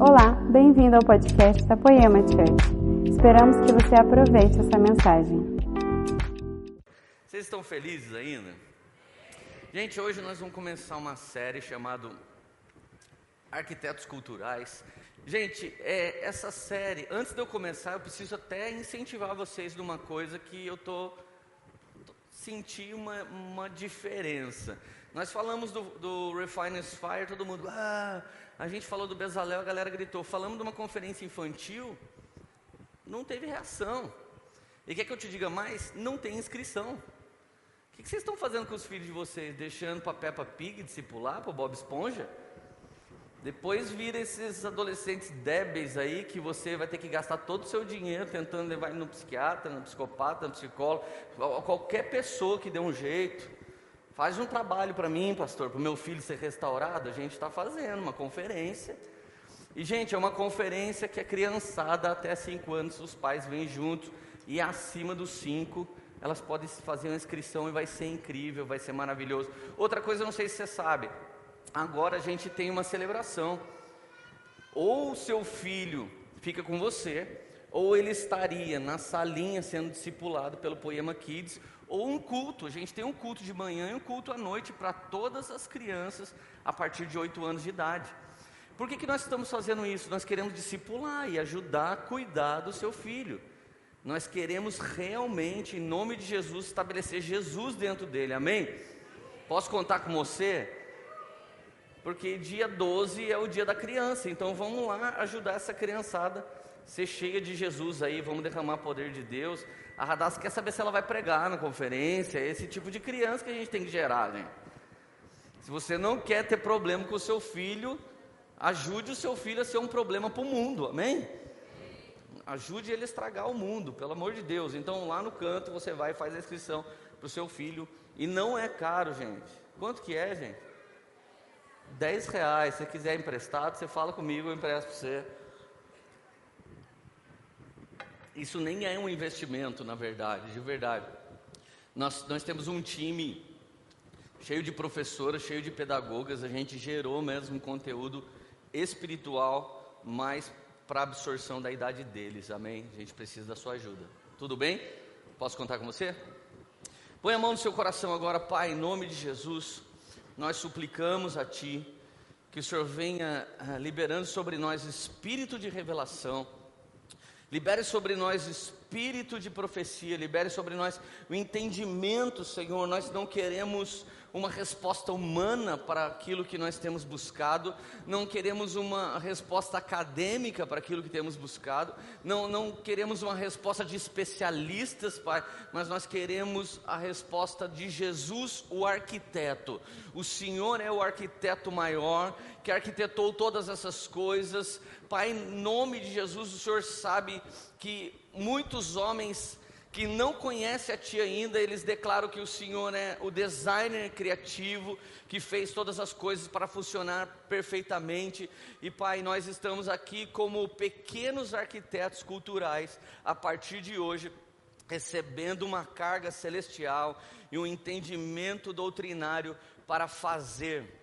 Olá, bem-vindo ao podcast da Poema Church. Esperamos que você aproveite essa mensagem. Vocês estão felizes ainda? Gente, hoje nós vamos começar uma série chamada Arquitetos Culturais. Gente, é, essa série, antes de eu começar, eu preciso até incentivar vocês numa coisa que eu tô, tô uma, uma diferença. Nós falamos do, do Refiner's Fire, todo mundo, ah, a gente falou do Bezalel, a galera gritou. Falamos de uma conferência infantil, não teve reação. E quer que eu te diga mais? Não tem inscrição. O que, que vocês estão fazendo com os filhos de vocês? Deixando para Peppa Pig discipular, para Bob Esponja? Depois vira esses adolescentes débeis aí que você vai ter que gastar todo o seu dinheiro tentando levar no psiquiatra, no psicopata, no psicólogo, qualquer pessoa que dê um jeito. Faz um trabalho para mim, pastor, para o meu filho ser restaurado. A gente está fazendo uma conferência. E, gente, é uma conferência que é criançada até 5 anos, os pais vêm juntos. E acima dos 5, elas podem fazer uma inscrição e vai ser incrível, vai ser maravilhoso. Outra coisa, não sei se você sabe, agora a gente tem uma celebração. Ou seu filho fica com você, ou ele estaria na salinha sendo discipulado pelo Poema Kids, ou um culto. A gente tem um culto de manhã e um culto à noite para todas as crianças a partir de 8 anos de idade. Por que, que nós estamos fazendo isso? Nós queremos discipular e ajudar a cuidar do seu filho. Nós queremos realmente, em nome de Jesus, estabelecer Jesus dentro dele, amém? Posso contar com você? Porque dia 12 é o dia da criança, então vamos lá ajudar essa criançada a ser cheia de Jesus aí, vamos derramar poder de Deus. A Radassa quer saber se ela vai pregar na conferência, esse tipo de criança que a gente tem que gerar, né? Se você não quer ter problema com o seu filho, ajude o seu filho a ser um problema para o mundo, amém? Ajude ele a estragar o mundo, pelo amor de Deus. Então lá no canto você vai e faz a inscrição para o seu filho. E não é caro, gente. Quanto que é, gente? 10 reais. Se você quiser emprestado, você fala comigo, eu empresto para você. Isso nem é um investimento, na verdade, de verdade. Nós, nós temos um time cheio de professoras, cheio de pedagogas, a gente gerou mesmo conteúdo espiritual, mais para absorção da idade deles, amém? A gente precisa da sua ajuda. Tudo bem? Posso contar com você? Põe a mão no seu coração agora, Pai, em nome de Jesus, nós suplicamos a Ti que o Senhor venha ah, liberando sobre nós espírito de revelação Libere sobre nós espírito de profecia, libere sobre nós o entendimento, Senhor. Nós não queremos uma resposta humana para aquilo que nós temos buscado, não queremos uma resposta acadêmica para aquilo que temos buscado, não, não queremos uma resposta de especialistas, Pai, mas nós queremos a resposta de Jesus, o arquiteto. O Senhor é o arquiteto maior que arquitetou todas essas coisas. Pai, em nome de Jesus, o Senhor sabe que muitos homens que não conhecem a Ti ainda, eles declaram que o Senhor é o designer criativo que fez todas as coisas para funcionar perfeitamente. E Pai, nós estamos aqui como pequenos arquitetos culturais a partir de hoje, recebendo uma carga celestial e um entendimento doutrinário para fazer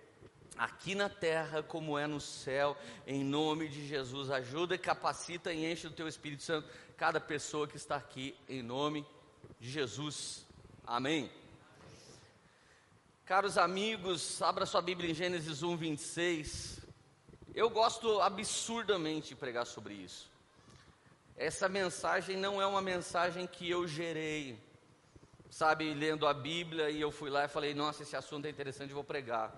aqui na terra como é no céu, em nome de Jesus. Ajuda capacita e enche do teu Espírito Santo cada pessoa que está aqui, em nome de Jesus. Amém. Caros amigos, abra sua Bíblia em Gênesis 1, 26. Eu gosto absurdamente de pregar sobre isso. Essa mensagem não é uma mensagem que eu gerei, sabe, lendo a Bíblia e eu fui lá e falei, nossa, esse assunto é interessante, vou pregar.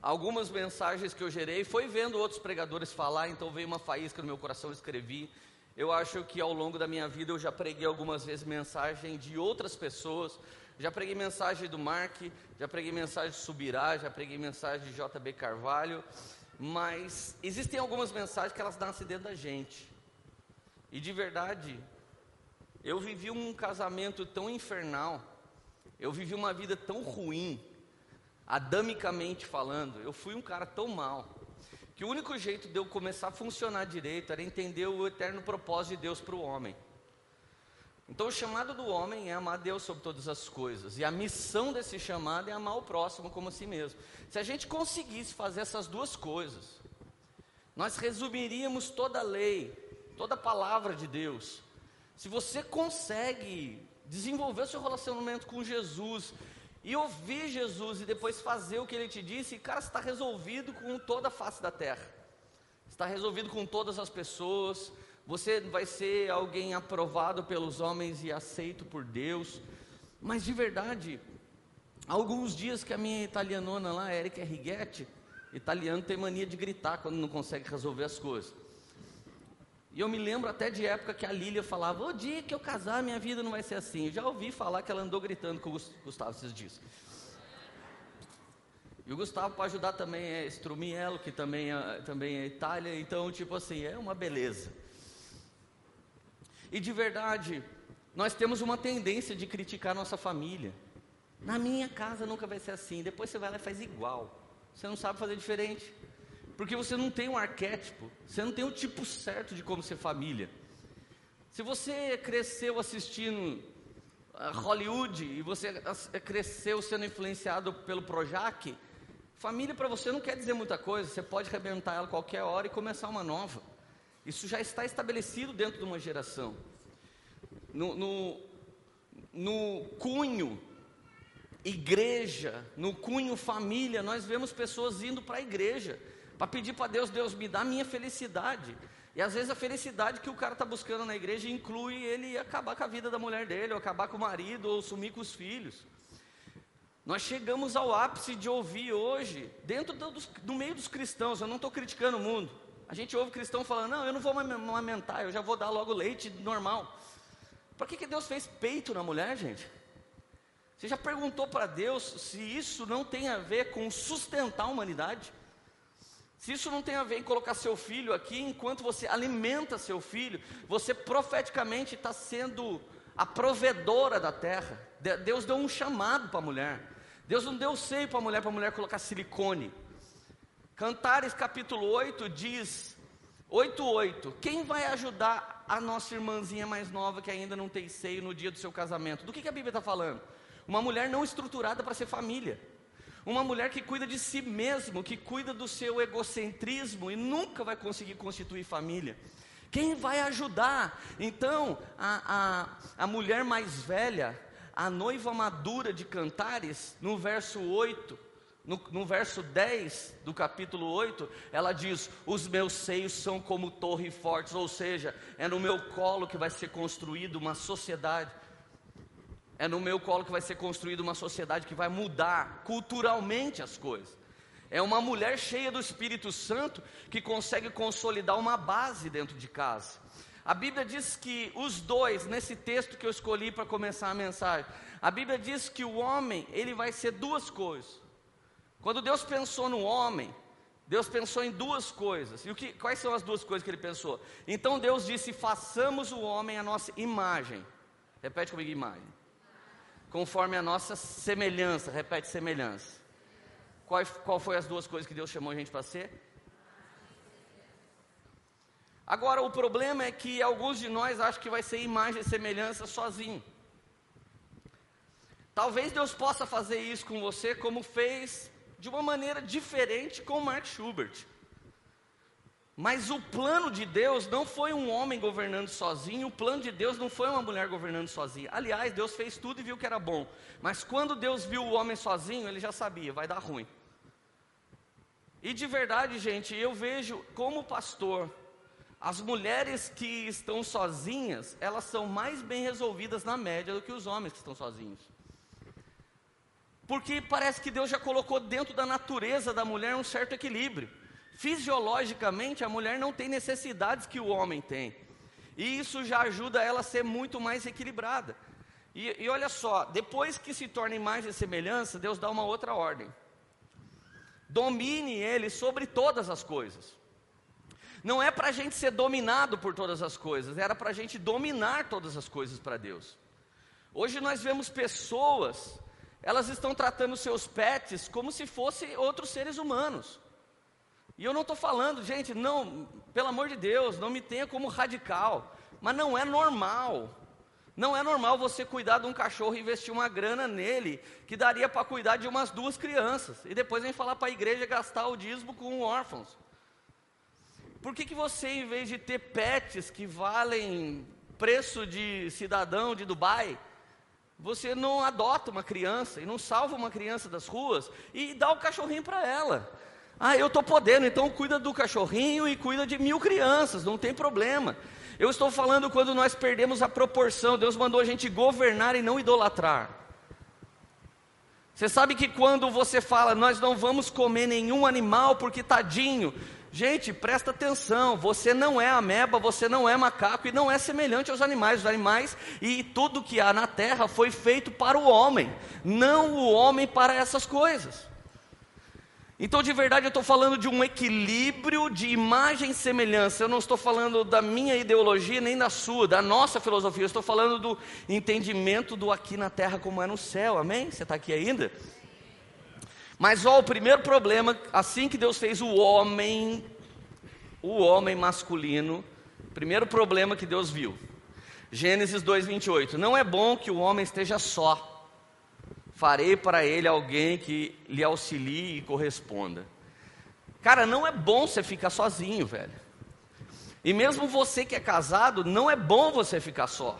Algumas mensagens que eu gerei foi vendo outros pregadores falar, então veio uma faísca no meu coração, escrevi. Eu acho que ao longo da minha vida eu já preguei algumas vezes mensagem de outras pessoas. Já preguei mensagem do Mark, já preguei mensagem de Subirá, já preguei mensagem de JB Carvalho. Mas existem algumas mensagens que elas nascem dentro da gente. E de verdade, eu vivi um casamento tão infernal, eu vivi uma vida tão ruim, adamicamente falando, eu fui um cara tão mal, que o único jeito de eu começar a funcionar direito era entender o eterno propósito de Deus para o homem. Então, o chamado do homem é amar Deus sobre todas as coisas, e a missão desse chamado é amar o próximo como a si mesmo. Se a gente conseguisse fazer essas duas coisas, nós resumiríamos toda a lei, toda a palavra de Deus. Se você consegue desenvolver o seu relacionamento com Jesus e ouvir Jesus e depois fazer o que ele te disse, cara, está resolvido com toda a face da terra. Está resolvido com todas as pessoas. Você vai ser alguém aprovado pelos homens e aceito por Deus. Mas de verdade, alguns dias que a minha italianona lá, Erika Righetti, italiano tem mania de gritar quando não consegue resolver as coisas. E eu me lembro até de época que a Lília falava: O dia que eu casar, minha vida não vai ser assim. Eu já ouvi falar que ela andou gritando com o Gustavo esses dias. E o Gustavo, para ajudar, também é Strumiello, que também é, também é Itália. Então, tipo assim, é uma beleza. E de verdade, nós temos uma tendência de criticar nossa família. Na minha casa nunca vai ser assim. Depois você vai lá e faz igual. Você não sabe fazer diferente. Porque você não tem um arquétipo, você não tem o um tipo certo de como ser família. Se você cresceu assistindo ah, Hollywood e você cresceu sendo influenciado pelo Projac, família para você não quer dizer muita coisa, você pode arrebentar ela qualquer hora e começar uma nova. Isso já está estabelecido dentro de uma geração. No, no, no cunho igreja, no cunho família, nós vemos pessoas indo para a igreja para pedir para Deus, Deus me dá a minha felicidade. E às vezes a felicidade que o cara está buscando na igreja inclui ele acabar com a vida da mulher dele, ou acabar com o marido, ou sumir com os filhos. Nós chegamos ao ápice de ouvir hoje, dentro do, do meio dos cristãos, eu não estou criticando o mundo. A gente ouve cristão falando, não, eu não vou amamentar, eu já vou dar logo leite normal. Para que, que Deus fez peito na mulher, gente? Você já perguntou para Deus se isso não tem a ver com sustentar a humanidade? Se isso não tem a ver em colocar seu filho aqui, enquanto você alimenta seu filho, você profeticamente está sendo a provedora da terra. Deus deu um chamado para a mulher. Deus não deu seio para a mulher, para a mulher colocar silicone. Cantares capítulo 8 diz, 8:8, quem vai ajudar a nossa irmãzinha mais nova que ainda não tem seio no dia do seu casamento? Do que, que a Bíblia está falando? Uma mulher não estruturada para ser família. Uma mulher que cuida de si mesmo, que cuida do seu egocentrismo e nunca vai conseguir constituir família. Quem vai ajudar? Então, a, a, a mulher mais velha, a noiva madura de Cantares, no verso 8, no, no, verso 10 do capítulo 8, ela diz: Os meus seios são como torres fortes, ou seja, é no meu colo que vai ser construída uma sociedade. É no meu colo que vai ser construída uma sociedade que vai mudar culturalmente as coisas. É uma mulher cheia do Espírito Santo que consegue consolidar uma base dentro de casa. A Bíblia diz que os dois, nesse texto que eu escolhi para começar a mensagem, a Bíblia diz que o homem, ele vai ser duas coisas. Quando Deus pensou no homem, Deus pensou em duas coisas. E o que, quais são as duas coisas que ele pensou? Então Deus disse: façamos o homem a nossa imagem. Repete comigo, imagem conforme a nossa semelhança. Repete, semelhança. Qual, qual foi as duas coisas que Deus chamou a gente para ser? Agora, o problema é que alguns de nós acham que vai ser imagem e semelhança sozinho. Talvez Deus possa fazer isso com você, como fez de uma maneira diferente com Mark Schubert. Mas o plano de Deus não foi um homem governando sozinho, o plano de Deus não foi uma mulher governando sozinha. Aliás, Deus fez tudo e viu que era bom. Mas quando Deus viu o homem sozinho, ele já sabia, vai dar ruim. E de verdade, gente, eu vejo como pastor, as mulheres que estão sozinhas, elas são mais bem resolvidas na média do que os homens que estão sozinhos. Porque parece que Deus já colocou dentro da natureza da mulher um certo equilíbrio. Fisiologicamente, a mulher não tem necessidades que o homem tem. E isso já ajuda ela a ser muito mais equilibrada. E, e olha só, depois que se torna imagem e semelhança, Deus dá uma outra ordem. Domine ele sobre todas as coisas. Não é para a gente ser dominado por todas as coisas, era para a gente dominar todas as coisas para Deus. Hoje nós vemos pessoas, elas estão tratando seus pets como se fossem outros seres humanos. E eu não estou falando, gente, não, pelo amor de Deus, não me tenha como radical, mas não é normal. Não é normal você cuidar de um cachorro e investir uma grana nele, que daria para cuidar de umas duas crianças, e depois vem falar para a igreja gastar o dízimo com órfãos. Por que, que você, em vez de ter pets que valem preço de cidadão de Dubai, você não adota uma criança e não salva uma criança das ruas e dá o cachorrinho para ela? Ah, eu estou podendo, então cuida do cachorrinho e cuida de mil crianças, não tem problema. Eu estou falando quando nós perdemos a proporção, Deus mandou a gente governar e não idolatrar. Você sabe que quando você fala, nós não vamos comer nenhum animal porque tadinho. Gente, presta atenção, você não é ameba, você não é macaco e não é semelhante aos animais. Os animais e tudo que há na terra foi feito para o homem, não o homem para essas coisas. Então, de verdade, eu estou falando de um equilíbrio de imagem e semelhança. Eu não estou falando da minha ideologia nem da sua, da nossa filosofia. Eu estou falando do entendimento do aqui na terra como é no céu. Amém? Você está aqui ainda? Mas ó, o primeiro problema, assim que Deus fez o homem, o homem masculino, primeiro problema que Deus viu. Gênesis 2:28. Não é bom que o homem esteja só farei para ele alguém que lhe auxilie e corresponda. Cara, não é bom você ficar sozinho, velho. E mesmo você que é casado, não é bom você ficar só.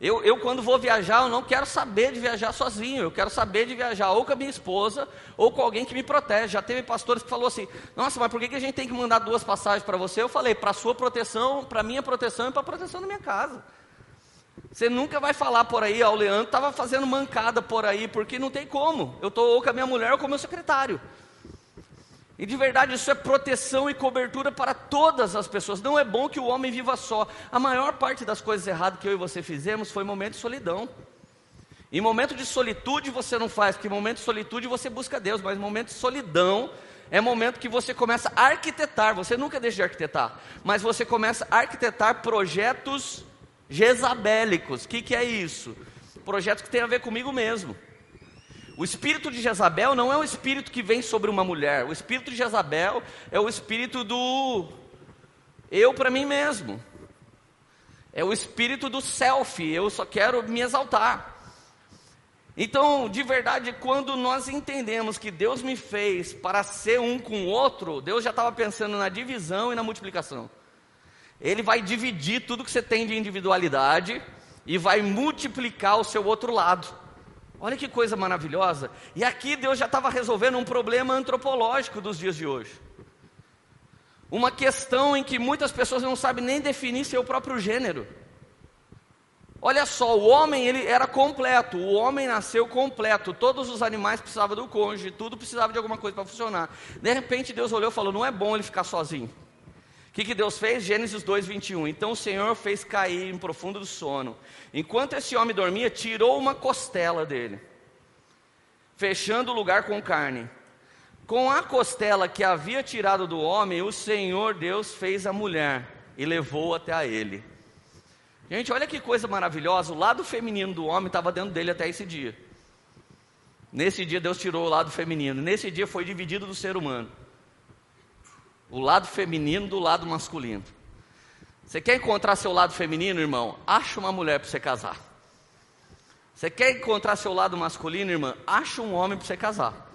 Eu, eu, quando vou viajar, eu não quero saber de viajar sozinho, eu quero saber de viajar ou com a minha esposa ou com alguém que me protege. Já teve pastores que falou assim: Nossa, mas por que, que a gente tem que mandar duas passagens para você? Eu falei: Para sua proteção, para minha proteção e para a proteção da minha casa. Você nunca vai falar por aí, ó, o Leandro estava fazendo mancada por aí, porque não tem como. Eu estou ou com a minha mulher ou com o meu secretário. E de verdade, isso é proteção e cobertura para todas as pessoas. Não é bom que o homem viva só. A maior parte das coisas erradas que eu e você fizemos foi momento de solidão. Em momento de solitude você não faz, porque em momento de solitude você busca Deus, mas momento de solidão é momento que você começa a arquitetar. Você nunca deixa de arquitetar, mas você começa a arquitetar projetos jezabélicos. O que, que é isso? Projetos que tem a ver comigo mesmo. O espírito de Jezabel não é um espírito que vem sobre uma mulher. O espírito de Jezabel é o espírito do eu para mim mesmo. É o espírito do self. Eu só quero me exaltar. Então, de verdade, quando nós entendemos que Deus me fez para ser um com o outro, Deus já estava pensando na divisão e na multiplicação. Ele vai dividir tudo que você tem de individualidade e vai multiplicar o seu outro lado. Olha que coisa maravilhosa. E aqui Deus já estava resolvendo um problema antropológico dos dias de hoje. Uma questão em que muitas pessoas não sabem nem definir seu próprio gênero. Olha só, o homem ele era completo, o homem nasceu completo, todos os animais precisavam do cônjuge, tudo precisava de alguma coisa para funcionar. De repente Deus olhou e falou: não é bom ele ficar sozinho que, que Deus fez? Gênesis 2, 21. Então o Senhor fez cair em profundo sono. Enquanto esse homem dormia, tirou uma costela dele, fechando o lugar com carne. Com a costela que havia tirado do homem, o Senhor Deus fez a mulher e levou até a ele. Gente, olha que coisa maravilhosa. O lado feminino do homem estava dentro dele até esse dia. Nesse dia Deus tirou o lado feminino. Nesse dia foi dividido do ser humano. O lado feminino do lado masculino. Você quer encontrar seu lado feminino, irmão? Acha uma mulher para você casar. Você quer encontrar seu lado masculino, irmã? Acha um homem para você casar.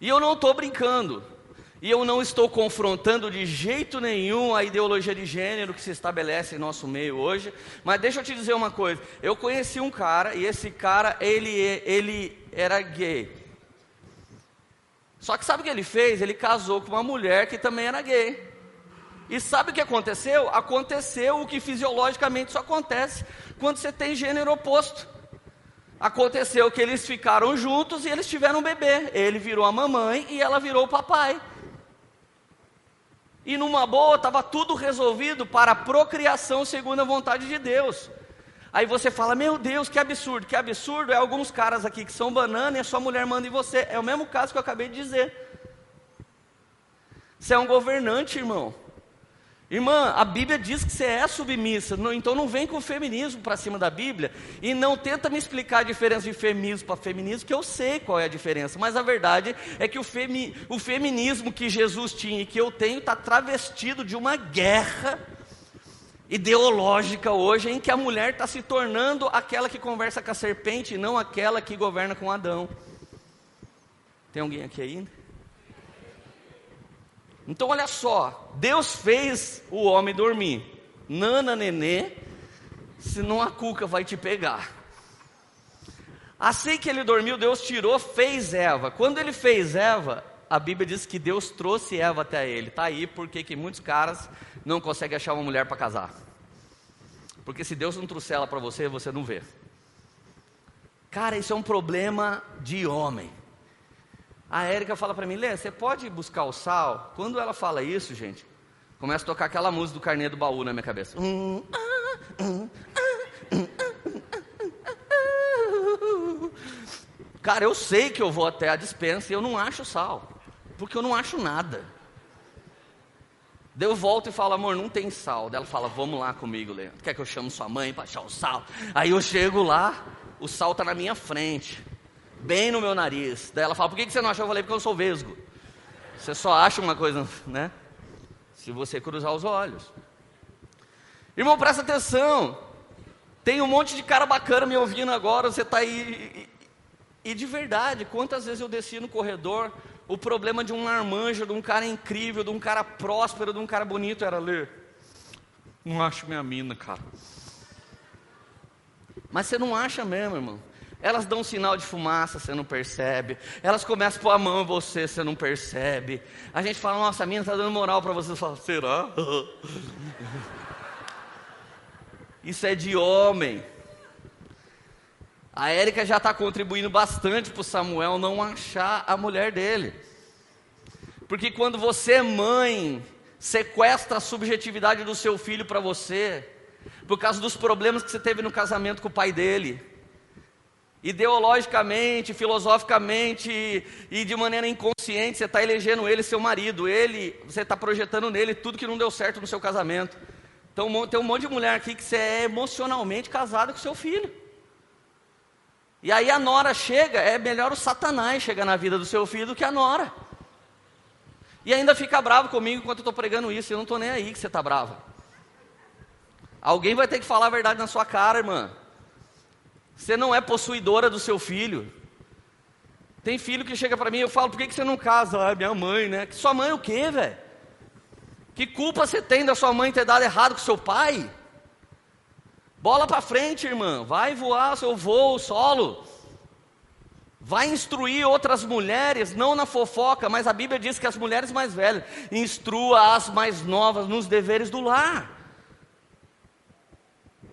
E eu não estou brincando. E eu não estou confrontando de jeito nenhum a ideologia de gênero que se estabelece em nosso meio hoje. Mas deixa eu te dizer uma coisa. Eu conheci um cara e esse cara ele ele era gay. Só que sabe o que ele fez? Ele casou com uma mulher que também era gay. E sabe o que aconteceu? Aconteceu o que fisiologicamente só acontece quando você tem gênero oposto. Aconteceu que eles ficaram juntos e eles tiveram um bebê. Ele virou a mamãe e ela virou o papai. E numa boa, estava tudo resolvido para a procriação segundo a vontade de Deus. Aí você fala, meu Deus, que absurdo, que absurdo. É alguns caras aqui que são banana e a sua mulher manda em você. É o mesmo caso que eu acabei de dizer. Você é um governante, irmão. Irmã, a Bíblia diz que você é submissa, então não vem com o feminismo para cima da Bíblia e não tenta me explicar a diferença de feminismo para feminismo, que eu sei qual é a diferença, mas a verdade é que o, femi, o feminismo que Jesus tinha e que eu tenho está travestido de uma guerra ideológica hoje em que a mulher está se tornando aquela que conversa com a serpente e não aquela que governa com Adão. Tem alguém aqui ainda? Então olha só, Deus fez o homem dormir. Nana nenê, senão a cuca vai te pegar. Assim que ele dormiu, Deus tirou, fez Eva. Quando ele fez Eva, a Bíblia diz que Deus trouxe Eva até ele. Está aí porque que muitos caras não conseguem achar uma mulher para casar. Porque se Deus não trouxer ela para você, você não vê. Cara, isso é um problema de homem. A Érica fala para mim, Lê, você pode buscar o sal? Quando ela fala isso, gente, começa a tocar aquela música do carnê do baú na minha cabeça. Cara, eu sei que eu vou até a dispensa e eu não acho sal, porque eu não acho nada. Daí eu volto e falo, amor, não tem sal. Daí ela fala, vamos lá comigo, Leandro. Quer que eu chame sua mãe para achar o sal? Aí eu chego lá, o sal está na minha frente, bem no meu nariz. Daí ela fala, por que você não achou? Eu falei, porque eu sou vesgo. Você só acha uma coisa, né? Se você cruzar os olhos. Irmão, presta atenção. Tem um monte de cara bacana me ouvindo agora. Você está aí. E, e de verdade, quantas vezes eu desci no corredor, o problema de um marmanjo, de um cara incrível, de um cara próspero, de um cara bonito era ler. Não acho minha mina, cara. Mas você não acha mesmo, irmão. Elas dão um sinal de fumaça, você não percebe. Elas começam a pôr a mão em você, você não percebe. A gente fala, nossa, a mina está dando moral para você. Você fala, será? Isso é de homem. A Érica já está contribuindo bastante para o Samuel não achar a mulher dele. Porque quando você, é mãe, sequestra a subjetividade do seu filho para você, por causa dos problemas que você teve no casamento com o pai dele. Ideologicamente, filosoficamente e de maneira inconsciente, você está elegendo ele seu marido, ele, você está projetando nele tudo que não deu certo no seu casamento. Então tem um monte de mulher aqui que você é emocionalmente casada com seu filho. E aí a nora chega, é melhor o satanás chegar na vida do seu filho do que a nora. E ainda fica bravo comigo enquanto eu estou pregando isso, eu não estou nem aí que você está brava. Alguém vai ter que falar a verdade na sua cara, irmã. Você não é possuidora do seu filho. Tem filho que chega para mim e eu falo, por que, que você não casa? Ah, minha mãe, né? Que sua mãe o quê, velho? Que culpa você tem da sua mãe ter dado errado com seu pai? Bola para frente, irmã. Vai voar seu voo solo. Vai instruir outras mulheres, não na fofoca, mas a Bíblia diz que as mulheres mais velhas instrua as mais novas nos deveres do lar.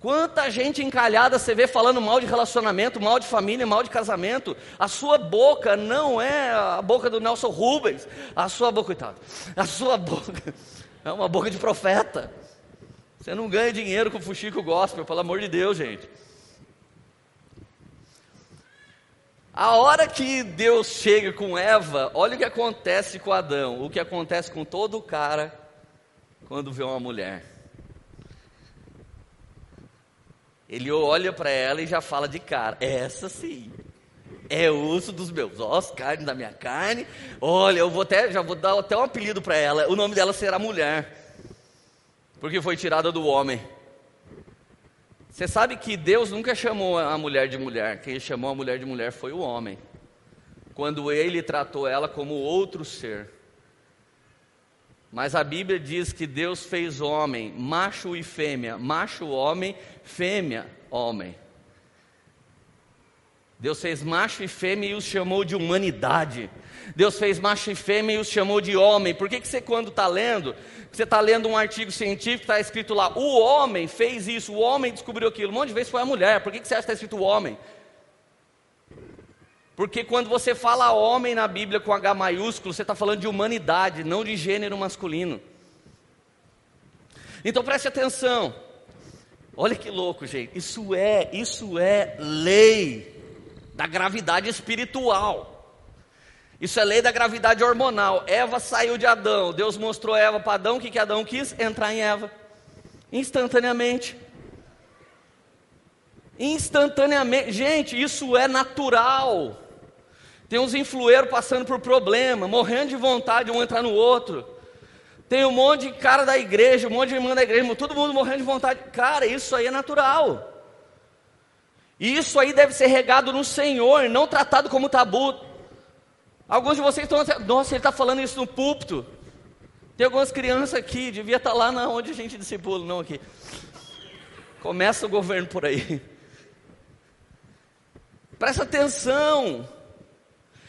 Quanta gente encalhada você vê falando mal de relacionamento, mal de família, mal de casamento. A sua boca não é a boca do Nelson Rubens. A sua boca, coitado. A sua boca é uma boca de profeta. Você não ganha dinheiro com fuxico gospel, pelo amor de Deus, gente. A hora que Deus chega com Eva, olha o que acontece com Adão, o que acontece com todo cara quando vê uma mulher. Ele olha para ela e já fala de cara: essa sim. É osso dos meus ossos, carne da minha carne. Olha, eu vou até, já vou dar até um apelido para ela. O nome dela será mulher, porque foi tirada do homem. Você sabe que Deus nunca chamou a mulher de mulher. Quem chamou a mulher de mulher foi o homem. Quando ele tratou ela como outro ser. Mas a Bíblia diz que Deus fez homem, macho e fêmea, macho homem, fêmea homem. Deus fez macho e fêmea e os chamou de humanidade. Deus fez macho e fêmea e os chamou de homem. Por que, que você, quando está lendo, você está lendo um artigo científico, está escrito lá, o homem fez isso, o homem descobriu aquilo. Um monte de vezes foi a mulher. Por que, que você acha que está escrito homem? Porque quando você fala homem na Bíblia com H maiúsculo, você está falando de humanidade, não de gênero masculino. Então preste atenção. Olha que louco, gente. Isso é, isso é lei da gravidade espiritual. Isso é lei da gravidade hormonal. Eva saiu de Adão. Deus mostrou Eva para Adão. O que, que Adão quis? Entrar em Eva. Instantaneamente. Instantaneamente. Gente, isso é natural. Tem uns influeiros passando por problema, morrendo de vontade um entrar no outro. Tem um monte de cara da igreja, um monte de irmã da igreja, todo mundo morrendo de vontade. Cara, isso aí é natural. E isso aí deve ser regado no Senhor, não tratado como tabu. Alguns de vocês estão, nossa, ele está falando isso no púlpito. Tem algumas crianças aqui, devia estar lá na onde a gente discipula, não aqui. Começa o governo por aí. Presta atenção.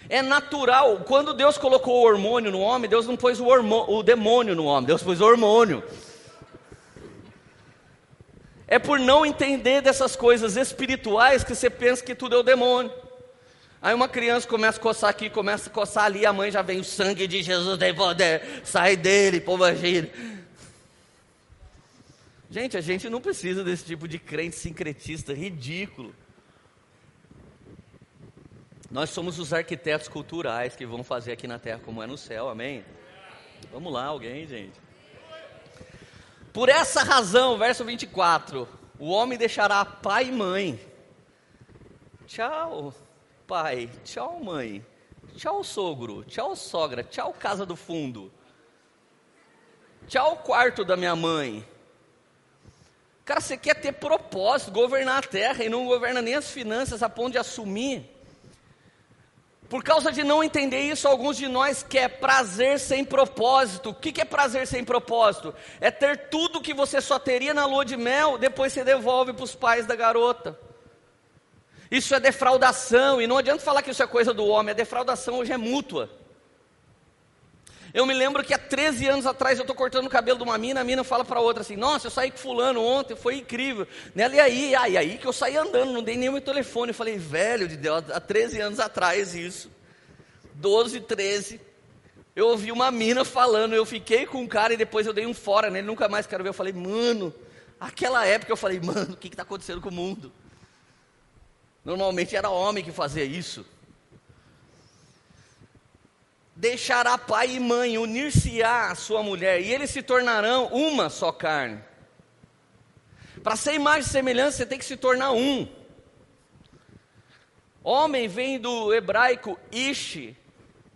É natural. Quando Deus colocou o hormônio no homem, Deus não pôs o, o demônio no homem, Deus pôs o hormônio. É por não entender dessas coisas espirituais que você pensa que tudo é o demônio. Aí uma criança começa a coçar aqui, começa a coçar ali, a mãe já vem, o sangue de Jesus tem poder, sai dele, povo agir. Gente, a gente não precisa desse tipo de crente sincretista ridículo. Nós somos os arquitetos culturais que vão fazer aqui na terra como é no céu, amém? Vamos lá, alguém, gente. Por essa razão, verso 24: o homem deixará pai e mãe. Tchau, pai. Tchau, mãe. Tchau, sogro. Tchau, sogra. Tchau, casa do fundo. Tchau, quarto da minha mãe. Cara, você quer ter propósito, governar a terra e não governa nem as finanças a ponto de assumir por causa de não entender isso, alguns de nós quer prazer sem propósito. O que é prazer sem propósito? É ter tudo que você só teria na lua de mel, depois você devolve para os pais da garota. Isso é defraudação, e não adianta falar que isso é coisa do homem, a defraudação hoje é mútua. Eu me lembro que há 13 anos atrás eu estou cortando o cabelo de uma mina, a mina fala para outra assim: Nossa, eu saí com Fulano ontem, foi incrível. Nela e aí, ah, e aí que eu saí andando, não dei nem meu telefone. Eu falei: Velho de Deus, há 13 anos atrás isso. 12, 13. Eu ouvi uma mina falando, eu fiquei com um cara e depois eu dei um fora nele, nunca mais quero ver. Eu falei: Mano, aquela época eu falei: Mano, o que está acontecendo com o mundo? Normalmente era homem que fazia isso deixará pai e mãe, unir-se-á a sua mulher, e eles se tornarão uma só carne. Para ser imagem e semelhança, você tem que se tornar um. Homem vem do hebraico ish,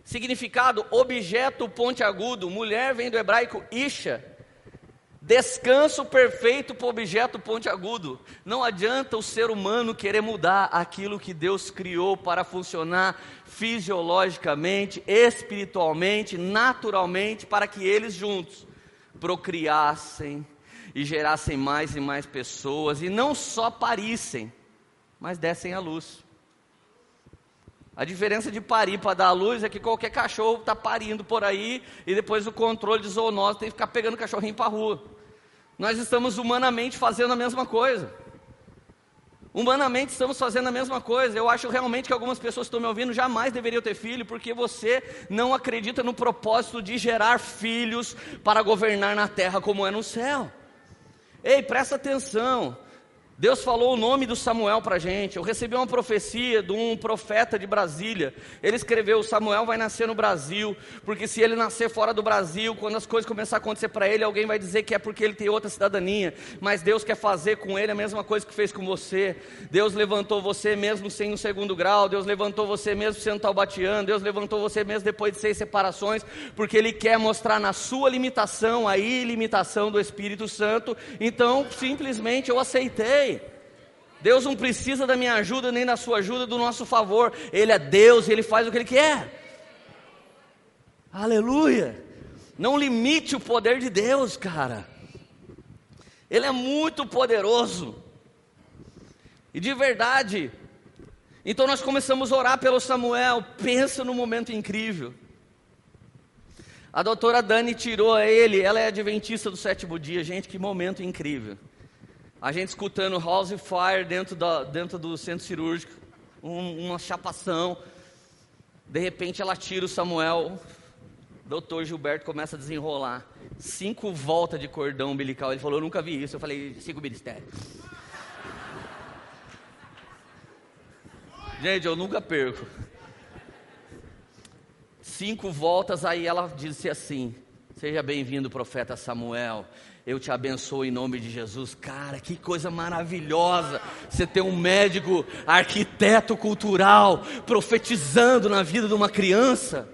significado objeto pontiagudo. Mulher vem do hebraico isha, Descanso perfeito para o objeto pontiagudo. Não adianta o ser humano querer mudar aquilo que Deus criou para funcionar fisiologicamente, espiritualmente, naturalmente, para que eles juntos procriassem e gerassem mais e mais pessoas, e não só parissem, mas dessem à luz. A diferença de parir para dar a luz é que qualquer cachorro está parindo por aí e depois o controle de zoonose tem que ficar pegando cachorrinho para a rua. Nós estamos humanamente fazendo a mesma coisa. Humanamente estamos fazendo a mesma coisa. Eu acho realmente que algumas pessoas que estão me ouvindo jamais deveriam ter filho, porque você não acredita no propósito de gerar filhos para governar na terra como é no céu. Ei, presta atenção. Deus falou o nome do Samuel para a gente. Eu recebi uma profecia de um profeta de Brasília. Ele escreveu: Samuel vai nascer no Brasil, porque se ele nascer fora do Brasil, quando as coisas começarem a acontecer para ele, alguém vai dizer que é porque ele tem outra cidadania. Mas Deus quer fazer com ele a mesma coisa que fez com você. Deus levantou você mesmo sem um segundo grau. Deus levantou você mesmo sendo taubatiano. Deus levantou você mesmo depois de seis separações, porque Ele quer mostrar na sua limitação a ilimitação do Espírito Santo. Então, simplesmente eu aceitei. Deus não precisa da minha ajuda nem da sua ajuda, do nosso favor. Ele é Deus e Ele faz o que Ele quer. Aleluia! Não limite o poder de Deus, cara. Ele é muito poderoso. E de verdade. Então nós começamos a orar pelo Samuel. Pensa no momento incrível. A doutora Dani tirou ele, ela é adventista do sétimo dia. Gente, que momento incrível a gente escutando House Fire dentro, da, dentro do centro cirúrgico, um, uma chapação. De repente ela tira o Samuel, doutor Gilberto começa a desenrolar. Cinco voltas de cordão umbilical. Ele falou, eu nunca vi isso. Eu falei, cinco ministérios. Gente, eu nunca perco. Cinco voltas, aí ela disse assim: Seja bem-vindo, profeta Samuel. Eu te abençoo em nome de Jesus. Cara, que coisa maravilhosa você ter um médico, arquiteto cultural, profetizando na vida de uma criança.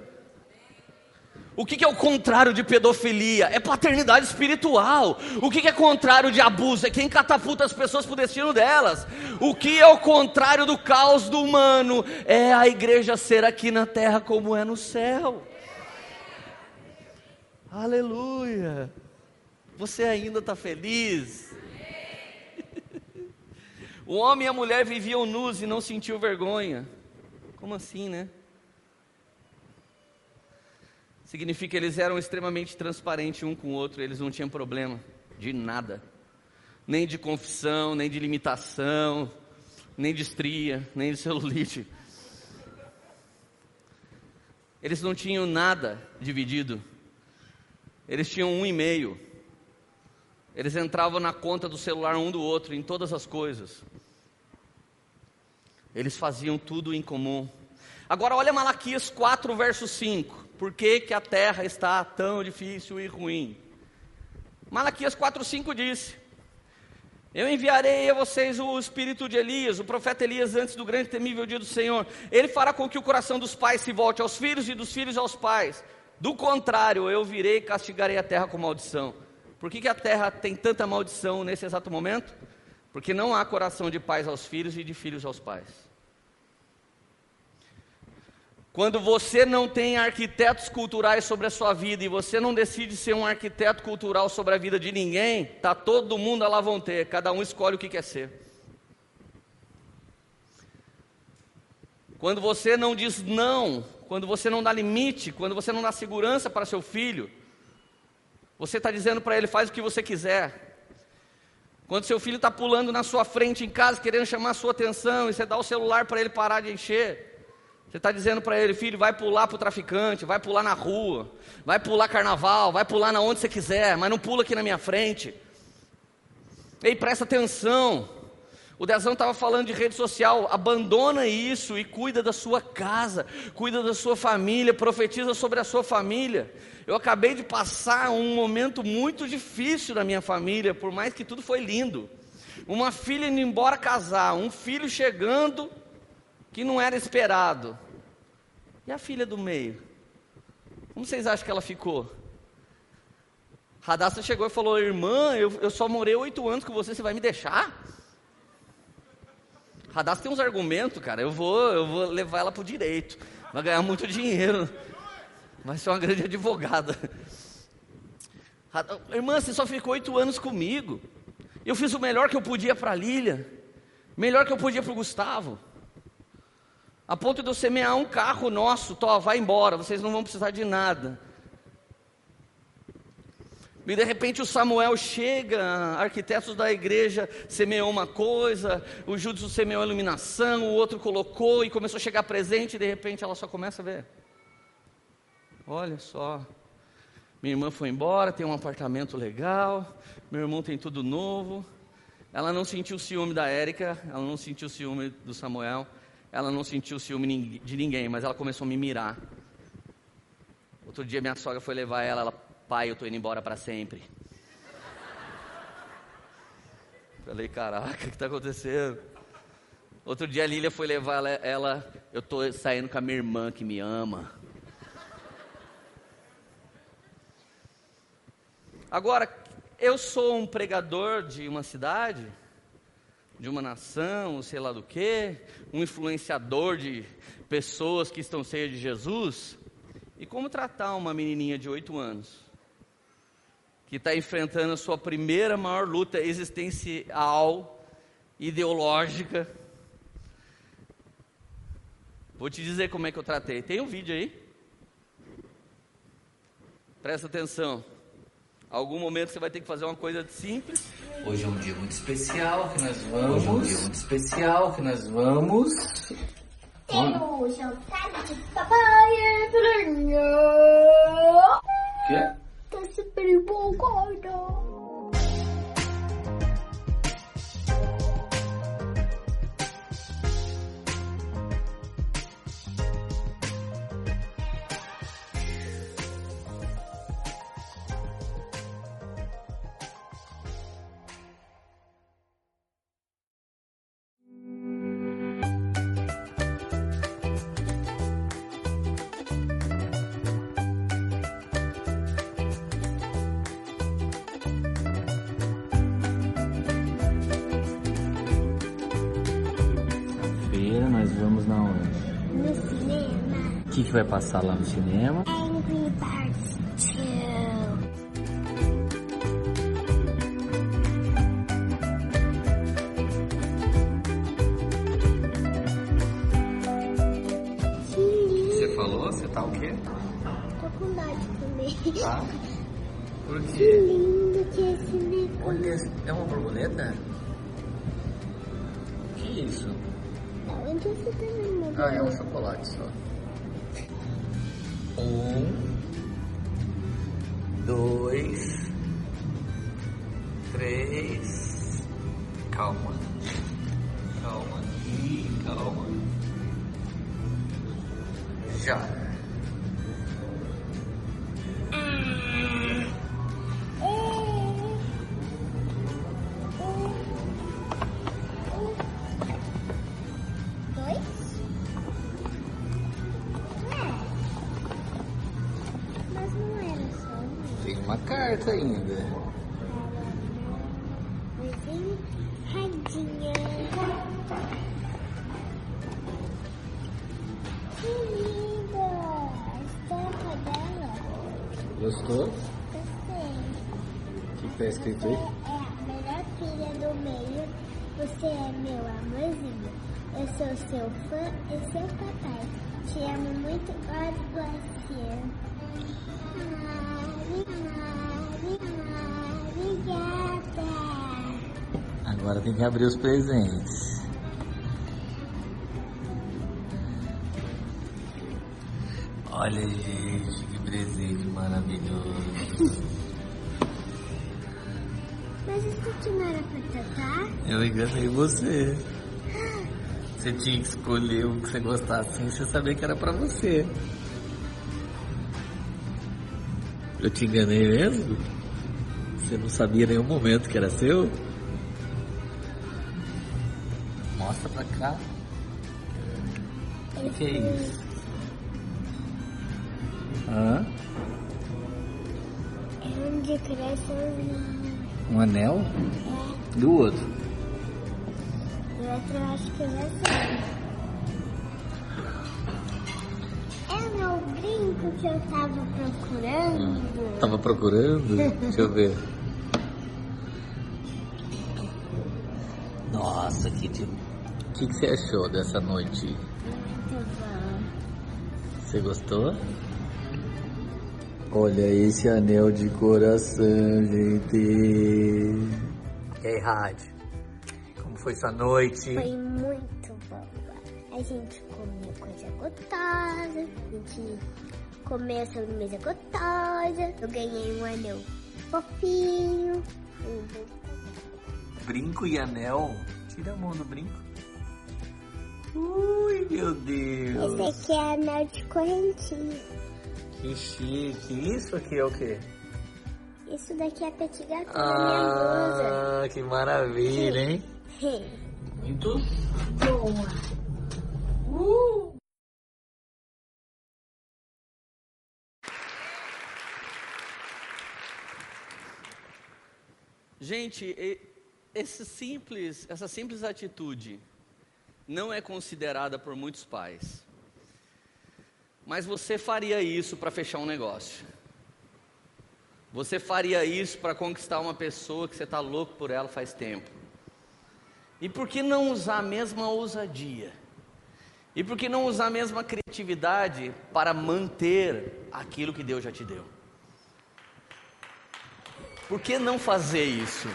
O que, é o contrário de pedofilia? É paternidade espiritual. O que, que é contrário de abuso? É quem catapulta as pessoas para o destino delas. O que é o contrário do caos do humano? É a igreja ser aqui na terra como é no céu. Aleluia! Você ainda está feliz? O homem e a mulher viviam nus e não sentiu vergonha. Como assim, né? Significa que eles eram extremamente transparentes um com o outro, eles não tinham problema de nada. Nem de confissão, nem de limitação, nem de estria, nem de celulite. Eles não tinham nada dividido. Eles tinham um e-mail. Eles entravam na conta do celular um do outro, em todas as coisas. Eles faziam tudo em comum. Agora olha Malaquias 4, verso 5. Por que, que a terra está tão difícil e ruim? Malaquias 4, 5 disse: Eu enviarei a vocês o espírito de Elias, o profeta Elias, antes do grande e temível dia do Senhor. Ele fará com que o coração dos pais se volte aos filhos e dos filhos aos pais do contrário, eu virei e castigarei a terra com maldição. Por que, que a terra tem tanta maldição nesse exato momento? Porque não há coração de pais aos filhos e de filhos aos pais. Quando você não tem arquitetos culturais sobre a sua vida e você não decide ser um arquiteto cultural sobre a vida de ninguém, tá todo mundo a ter, cada um escolhe o que quer ser. Quando você não diz não quando você não dá limite, quando você não dá segurança para seu filho, você está dizendo para ele: faz o que você quiser. Quando seu filho está pulando na sua frente em casa, querendo chamar a sua atenção, e você dá o celular para ele parar de encher, você está dizendo para ele: filho, vai pular para o traficante, vai pular na rua, vai pular carnaval, vai pular na onde você quiser, mas não pula aqui na minha frente. Ei, presta atenção. O Dezão estava falando de rede social, abandona isso e cuida da sua casa, cuida da sua família, profetiza sobre a sua família. Eu acabei de passar um momento muito difícil na minha família, por mais que tudo foi lindo. Uma filha indo embora casar, um filho chegando que não era esperado. E a filha do meio? Como vocês acham que ela ficou? Radassa chegou e falou: Irmã, eu, eu só morei oito anos com você, você vai me deixar? Radassa tem uns argumentos, cara. Eu vou, eu vou levar ela para o direito. Vai ganhar muito dinheiro. Vai ser uma grande advogada. Irmã, você só ficou oito anos comigo. Eu fiz o melhor que eu podia para a Lília. Melhor que eu podia para o Gustavo. A ponto de eu semear um carro nosso. Tó, vai embora, vocês não vão precisar de nada. E de repente o Samuel chega, arquitetos da igreja semeou uma coisa, o Júdio semeou a iluminação, o outro colocou e começou a chegar presente, e de repente ela só começa a ver. Olha só, minha irmã foi embora, tem um apartamento legal, meu irmão tem tudo novo. Ela não sentiu ciúme da Érica, ela não sentiu ciúme do Samuel, ela não sentiu ciúme de ninguém, mas ela começou a me mirar. Outro dia minha sogra foi levar ela, ela Pai, eu estou indo embora para sempre. Falei, caraca, o que está acontecendo? Outro dia a Lília foi levar ela, ela eu estou saindo com a minha irmã que me ama. Agora, eu sou um pregador de uma cidade, de uma nação, sei lá do que, um influenciador de pessoas que estão cheias de Jesus. E como tratar uma menininha de oito anos? Que está enfrentando a sua primeira maior luta existencial, ideológica. Vou te dizer como é que eu tratei. Tem um vídeo aí? Presta atenção. Algum momento você vai ter que fazer uma coisa simples. Hoje é um dia muito especial que nós vamos. Hoje é um dia muito especial que nós vamos. Temos jantar de papai e Quê? 不快乐 passar lá no cinema. Angry Birds 2. falou? Você tá o quê? Tô com dó de comer. Tá? Por quê? Que lindo que é esse negócio. Olha, é uma borboleta? Que isso? Onde você tá vendo? Ah, é um chocolate só. Um, carta ainda. Radinha. Que linda! A estampa dela. Gostou? Gostei. O que está escrito Você é a melhor filha do meio. Você é meu amorzinho. Eu sou seu fã e seu papai. Te amo muito. God Agora tem que abrir os presentes. Olha, gente, que presente maravilhoso. Mas isso aqui não era pra tentar? Eu enganei você. Você tinha que escolher o que você gostasse sem você saber que era pra você. Eu te enganei mesmo? Você não sabia em nenhum momento que era seu? Cá. O que é isso? Hã? É onde cresce os Um anel? É, E o outro? o outro eu acho que eu já sei. É o meu brinco que eu tava procurando. Tava procurando? Deixa eu ver. O que, que você achou dessa noite? Muito bom. Você gostou? Olha esse anel de coração, gente. E aí, Rádio? Como foi sua noite? Foi muito bom. A gente comeu coisa gostosa. A gente comeu sobremesa gostosa. Eu ganhei um anel fofinho. Um Brinco e anel? Tira a mão do brinco. Ui, meu Deus. Esse aqui é anel de correntinha. Que chique. Isso aqui é o quê? Isso daqui é petit gâteau da minha Ah, que maravilha, hein? blusa. Muito Boa. Gente, e- esse simples, essa simples atitude não é considerada por muitos pais. Mas você faria isso para fechar um negócio. Você faria isso para conquistar uma pessoa que você está louco por ela faz tempo. E por que não usar a mesma ousadia? E por que não usar a mesma criatividade para manter aquilo que Deus já te deu? Por que não fazer isso?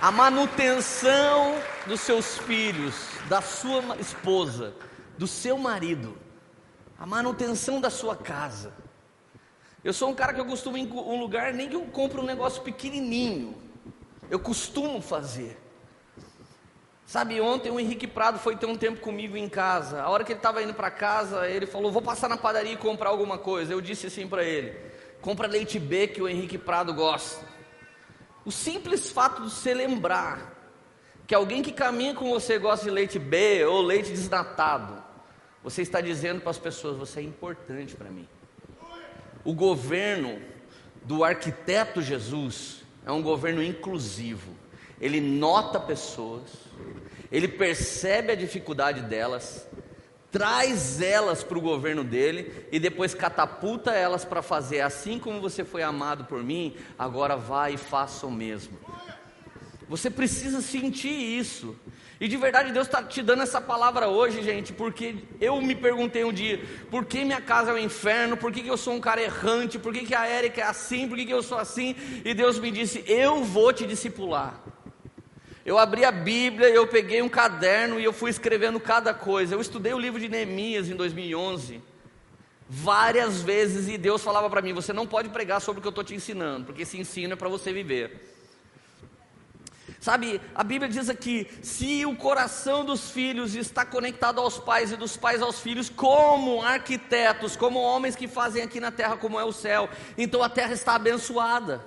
A manutenção dos seus filhos, da sua esposa, do seu marido, a manutenção da sua casa. Eu sou um cara que eu costumo ir em um lugar, nem que eu compre um negócio pequenininho, eu costumo fazer. Sabe, ontem o Henrique Prado foi ter um tempo comigo em casa. A hora que ele estava indo para casa, ele falou: Vou passar na padaria e comprar alguma coisa. Eu disse assim para ele: Compra leite B que o Henrique Prado gosta. O simples fato de você lembrar que alguém que caminha com você gosta de leite B ou leite desnatado, você está dizendo para as pessoas: Você é importante para mim. O governo do arquiteto Jesus é um governo inclusivo. Ele nota pessoas, ele percebe a dificuldade delas, traz elas para o governo dele e depois catapulta elas para fazer assim como você foi amado por mim, agora vá e faça o mesmo. Você precisa sentir isso. E de verdade Deus está te dando essa palavra hoje, gente, porque eu me perguntei um dia, por que minha casa é um inferno? Por que, que eu sou um cara errante? Por que, que a Érica é assim? Por que, que eu sou assim? E Deus me disse, eu vou te discipular. Eu abri a Bíblia, eu peguei um caderno e eu fui escrevendo cada coisa. Eu estudei o livro de Neemias em 2011 várias vezes e Deus falava para mim: você não pode pregar sobre o que eu estou te ensinando, porque esse ensino é para você viver. Sabe, a Bíblia diz aqui: se o coração dos filhos está conectado aos pais e dos pais aos filhos, como arquitetos, como homens que fazem aqui na terra como é o céu, então a terra está abençoada.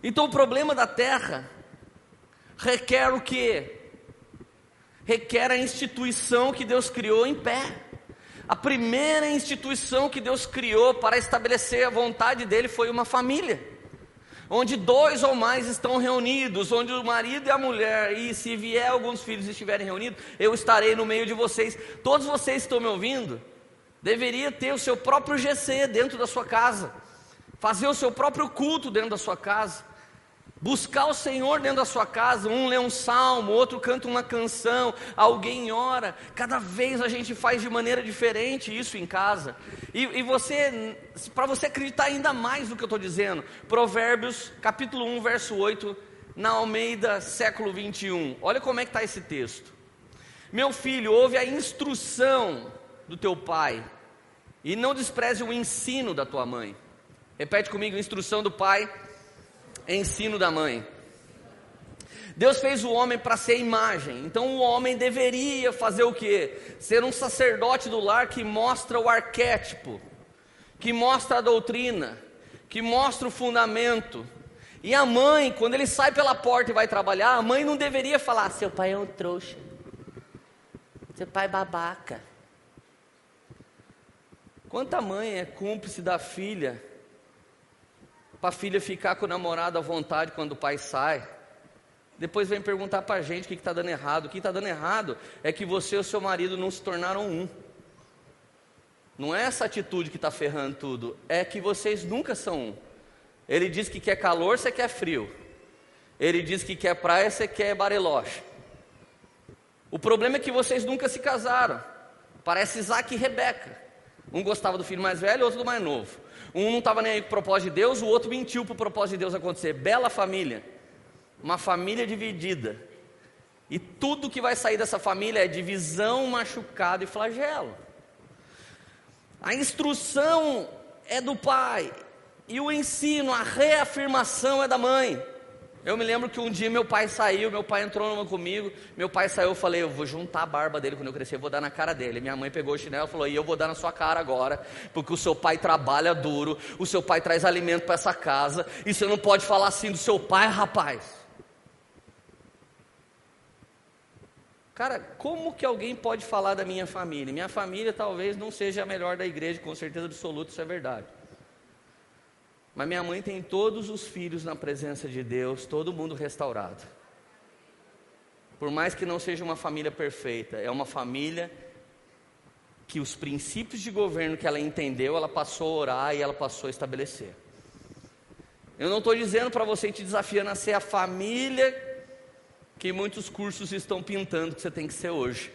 Então o problema da terra requer o que? Requer a instituição que Deus criou em pé. A primeira instituição que Deus criou para estabelecer a vontade dele foi uma família, onde dois ou mais estão reunidos, onde o marido e a mulher, e se vier alguns filhos estiverem reunidos, eu estarei no meio de vocês. Todos vocês que estão me ouvindo, deveria ter o seu próprio GC dentro da sua casa, fazer o seu próprio culto dentro da sua casa. Buscar o Senhor dentro da sua casa, um lê um salmo, outro canta uma canção, alguém ora, cada vez a gente faz de maneira diferente isso em casa. E, e você, para você acreditar ainda mais no que eu estou dizendo, Provérbios capítulo 1, verso 8, na Almeida, século 21. Olha como é que está esse texto. Meu filho, ouve a instrução do teu pai, e não despreze o ensino da tua mãe. Repete comigo: instrução do pai ensino da mãe. Deus fez o homem para ser imagem, então o homem deveria fazer o que? Ser um sacerdote do lar que mostra o arquétipo, que mostra a doutrina, que mostra o fundamento. E a mãe, quando ele sai pela porta e vai trabalhar, a mãe não deveria falar: seu pai é um trouxa, seu pai é babaca. Quanta mãe é cúmplice da filha para a filha ficar com o namorado à vontade quando o pai sai. Depois vem perguntar para a gente o que está dando errado. O que está dando errado é que você e o seu marido não se tornaram um. Não é essa atitude que está ferrando tudo, é que vocês nunca são um. Ele diz que quer calor, você quer frio. Ele diz que quer praia, você quer bariloche. O problema é que vocês nunca se casaram. Parece Isaac e Rebeca. Um gostava do filho mais velho, outro do mais novo. Um não estava nem aí com o propósito de Deus, o outro mentiu para o propósito de Deus acontecer. Bela família, uma família dividida. E tudo que vai sair dessa família é divisão, machucado e flagelo. A instrução é do pai, e o ensino, a reafirmação é da mãe. Eu me lembro que um dia meu pai saiu, meu pai entrou numa comigo, meu pai saiu, eu falei, eu vou juntar a barba dele quando eu crescer, eu vou dar na cara dele. Minha mãe pegou o chinelo e falou, e eu vou dar na sua cara agora, porque o seu pai trabalha duro, o seu pai traz alimento para essa casa, e você não pode falar assim do seu pai, rapaz. Cara, como que alguém pode falar da minha família? Minha família talvez não seja a melhor da igreja, com certeza absoluta, isso é verdade. Mas minha mãe tem todos os filhos na presença de Deus, todo mundo restaurado. Por mais que não seja uma família perfeita, é uma família que os princípios de governo que ela entendeu, ela passou a orar e ela passou a estabelecer. Eu não estou dizendo para você te desafiando a ser a família que muitos cursos estão pintando que você tem que ser hoje.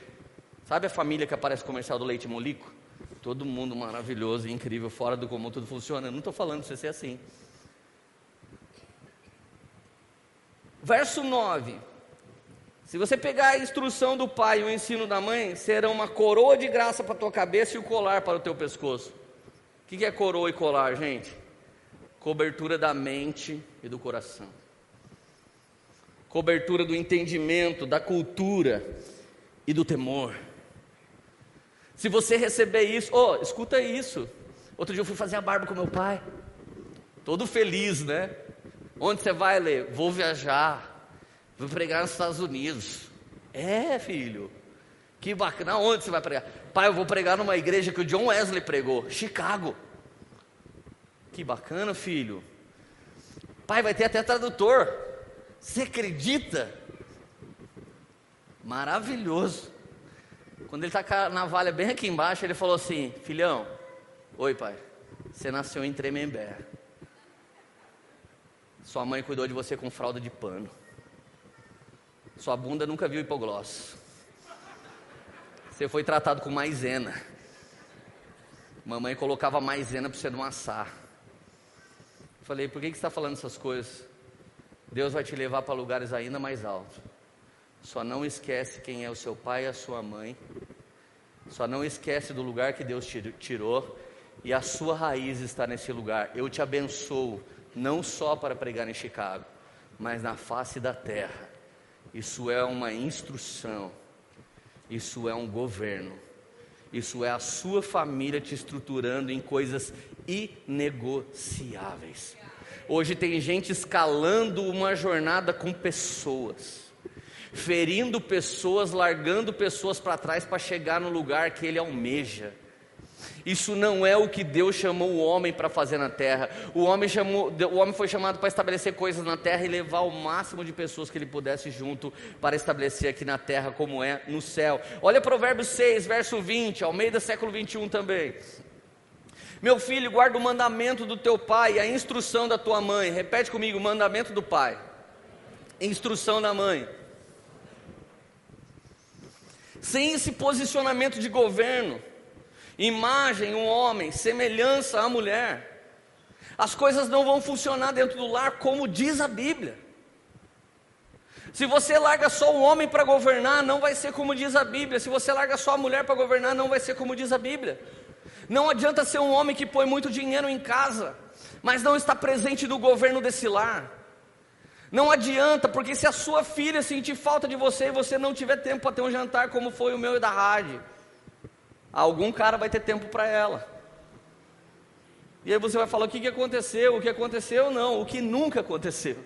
Sabe a família que aparece comercial do leite molico? Todo mundo maravilhoso e incrível, fora do comum, tudo funciona. Eu não estou falando de você ser assim. Verso 9. Se você pegar a instrução do pai e o ensino da mãe, serão uma coroa de graça para a tua cabeça e o colar para o teu pescoço. O que é coroa e colar, gente? Cobertura da mente e do coração. Cobertura do entendimento, da cultura e do temor. Se você receber isso, oh, escuta isso. Outro dia eu fui fazer a barba com meu pai, todo feliz, né? Onde você vai ler? Vou viajar, vou pregar nos Estados Unidos. É, filho, que bacana. Onde você vai pregar? Pai, eu vou pregar numa igreja que o John Wesley pregou, Chicago. Que bacana, filho. Pai, vai ter até tradutor. Você acredita? Maravilhoso. Quando ele está com a navalha bem aqui embaixo, ele falou assim: Filhão, oi pai, você nasceu em Tremembé. Sua mãe cuidou de você com fralda de pano. Sua bunda nunca viu hipogloss. Você foi tratado com maisena. Mamãe colocava maisena para você não assar. Falei, por que, que você está falando essas coisas? Deus vai te levar para lugares ainda mais altos. Só não esquece quem é o seu pai e a sua mãe. Só não esquece do lugar que Deus te tirou. E a sua raiz está nesse lugar. Eu te abençoo, não só para pregar em Chicago, mas na face da terra. Isso é uma instrução. Isso é um governo. Isso é a sua família te estruturando em coisas inegociáveis. Hoje tem gente escalando uma jornada com pessoas, ferindo pessoas, largando pessoas para trás para chegar no lugar que ele almeja. Isso não é o que Deus chamou o homem para fazer na terra. O homem, chamou, o homem foi chamado para estabelecer coisas na terra e levar o máximo de pessoas que ele pudesse junto para estabelecer aqui na terra como é no céu. Olha Provérbios 6, verso 20, ao meio do século 21 também. Meu filho, guarda o mandamento do teu pai e a instrução da tua mãe. Repete comigo: mandamento do pai, instrução da mãe. Sem esse posicionamento de governo, imagem, um homem, semelhança à mulher. As coisas não vão funcionar dentro do lar como diz a Bíblia. Se você larga só o homem para governar, não vai ser como diz a Bíblia. Se você larga só a mulher para governar, não vai ser como diz a Bíblia. Não adianta ser um homem que põe muito dinheiro em casa, mas não está presente no governo desse lar. Não adianta, porque se a sua filha sentir falta de você e você não tiver tempo para ter um jantar como foi o meu e da rádio, algum cara vai ter tempo para ela. E aí você vai falar: o que, que aconteceu? O que aconteceu? Não, o que nunca aconteceu.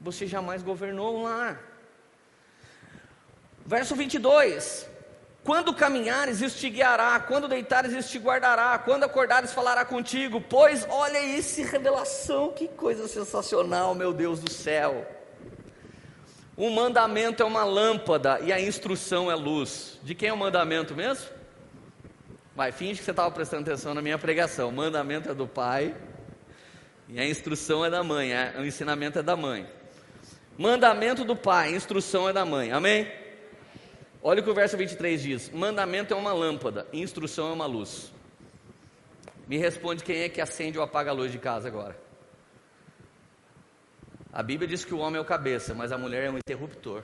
Você jamais governou um lar. Verso 22: Quando caminhares, isso te guiará, quando deitares, isso te guardará, quando acordares, falará contigo. Pois, olha esse revelação, que coisa sensacional, meu Deus do céu. O mandamento é uma lâmpada e a instrução é luz. De quem é o mandamento mesmo? Vai, finge que você estava prestando atenção na minha pregação. O mandamento é do pai e a instrução é da mãe. O ensinamento é da mãe. Mandamento do pai, instrução é da mãe. Amém? Olha o que o verso 23 diz: Mandamento é uma lâmpada, instrução é uma luz. Me responde quem é que acende ou apaga a luz de casa agora. A Bíblia diz que o homem é o cabeça, mas a mulher é um interruptor.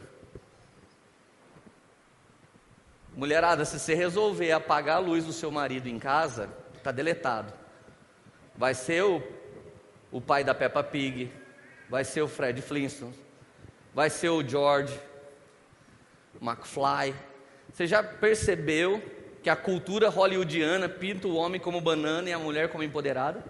Mulherada, se você resolver apagar a luz do seu marido em casa, está deletado. Vai ser o, o pai da Peppa Pig, vai ser o Fred Flintstone, vai ser o George, McFly. Você já percebeu que a cultura hollywoodiana pinta o homem como banana e a mulher como empoderada?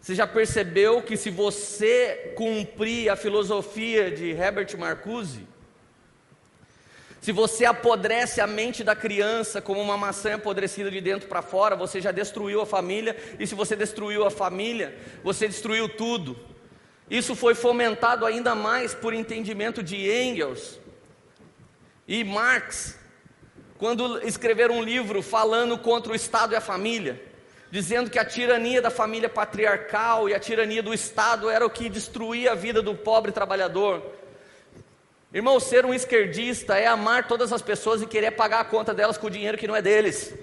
Você já percebeu que se você cumprir a filosofia de Herbert Marcuse, se você apodrece a mente da criança como uma maçã apodrecida de dentro para fora, você já destruiu a família, e se você destruiu a família, você destruiu tudo. Isso foi fomentado ainda mais por entendimento de Engels e Marx, quando escreveram um livro falando contra o Estado e a família dizendo que a tirania da família patriarcal e a tirania do Estado era o que destruía a vida do pobre trabalhador. Irmão, ser um esquerdista é amar todas as pessoas e querer pagar a conta delas com o dinheiro que não é deles.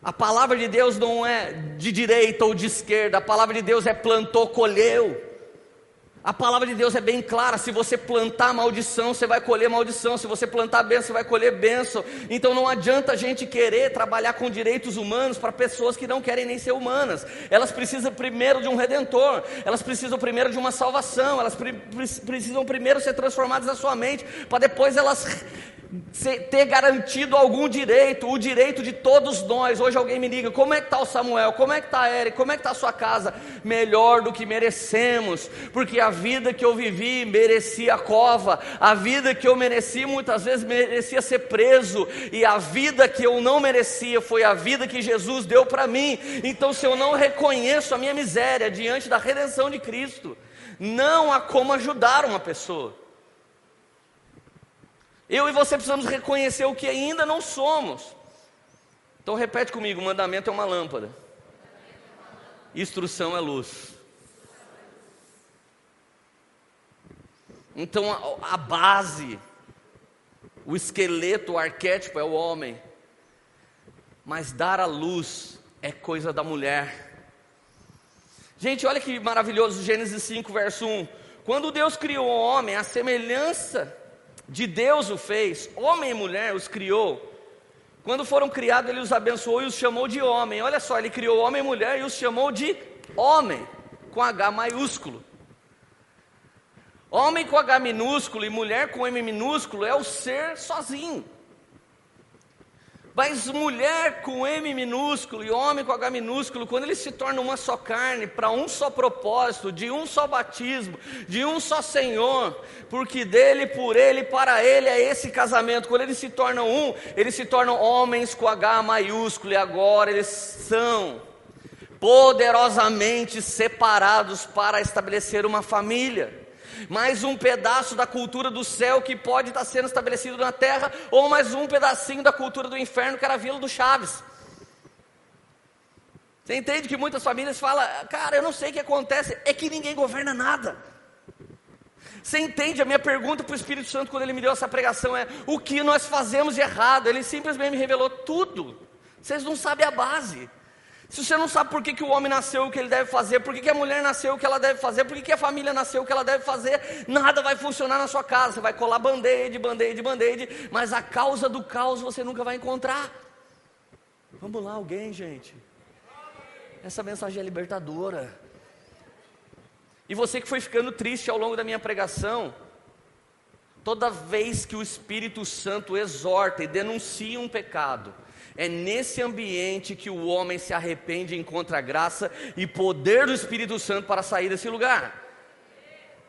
A palavra de Deus não é de direita ou de esquerda, a palavra de Deus é plantou, colheu. A palavra de Deus é bem clara: se você plantar maldição, você vai colher maldição, se você plantar bênção, você vai colher bênção. Então não adianta a gente querer trabalhar com direitos humanos para pessoas que não querem nem ser humanas. Elas precisam primeiro de um redentor, elas precisam primeiro de uma salvação, elas pre precisam primeiro ser transformadas na sua mente, para depois elas ter garantido algum direito, o direito de todos nós. Hoje alguém me liga: como é que está o Samuel? Como é que está a Eric? Como é que está a sua casa? Melhor do que merecemos, porque a vida que eu vivi merecia a cova, a vida que eu mereci muitas vezes merecia ser preso, e a vida que eu não merecia foi a vida que Jesus deu para mim. Então, se eu não reconheço a minha miséria diante da redenção de Cristo, não há como ajudar uma pessoa. Eu e você precisamos reconhecer o que ainda não somos. Então repete comigo: o mandamento é uma lâmpada, instrução é luz. Então a, a base, o esqueleto, o arquétipo é o homem. Mas dar a luz é coisa da mulher. Gente, olha que maravilhoso, Gênesis 5, verso 1. Quando Deus criou o homem, a semelhança de Deus o fez, homem e mulher os criou. Quando foram criados, ele os abençoou e os chamou de homem. Olha só, ele criou homem e mulher e os chamou de homem, com H maiúsculo. Homem com H minúsculo e mulher com M minúsculo é o ser sozinho. Mas mulher com M minúsculo e homem com H minúsculo, quando eles se tornam uma só carne, para um só propósito, de um só batismo, de um só Senhor, porque dele, por ele, para ele é esse casamento. Quando eles se tornam um, eles se tornam homens com H maiúsculo, e agora eles são poderosamente separados para estabelecer uma família mais um pedaço da cultura do céu que pode estar sendo estabelecido na terra, ou mais um pedacinho da cultura do inferno, que era a Vila do Chaves. Você entende que muitas famílias falam, cara, eu não sei o que acontece, é que ninguém governa nada. Você entende? A minha pergunta para o Espírito Santo, quando ele me deu essa pregação, é: o que nós fazemos de errado? Ele simplesmente me revelou tudo. Vocês não sabem a base. Se você não sabe por que, que o homem nasceu o que ele deve fazer, por que, que a mulher nasceu o que ela deve fazer, por que, que a família nasceu o que ela deve fazer, nada vai funcionar na sua casa. Você vai colar band-aid, band-aid, band-aid, mas a causa do caos você nunca vai encontrar. Vamos lá, alguém, gente. Essa mensagem é libertadora. E você que foi ficando triste ao longo da minha pregação, toda vez que o Espírito Santo exorta e denuncia um pecado, é nesse ambiente que o homem se arrepende encontra graça e poder do Espírito Santo para sair desse lugar.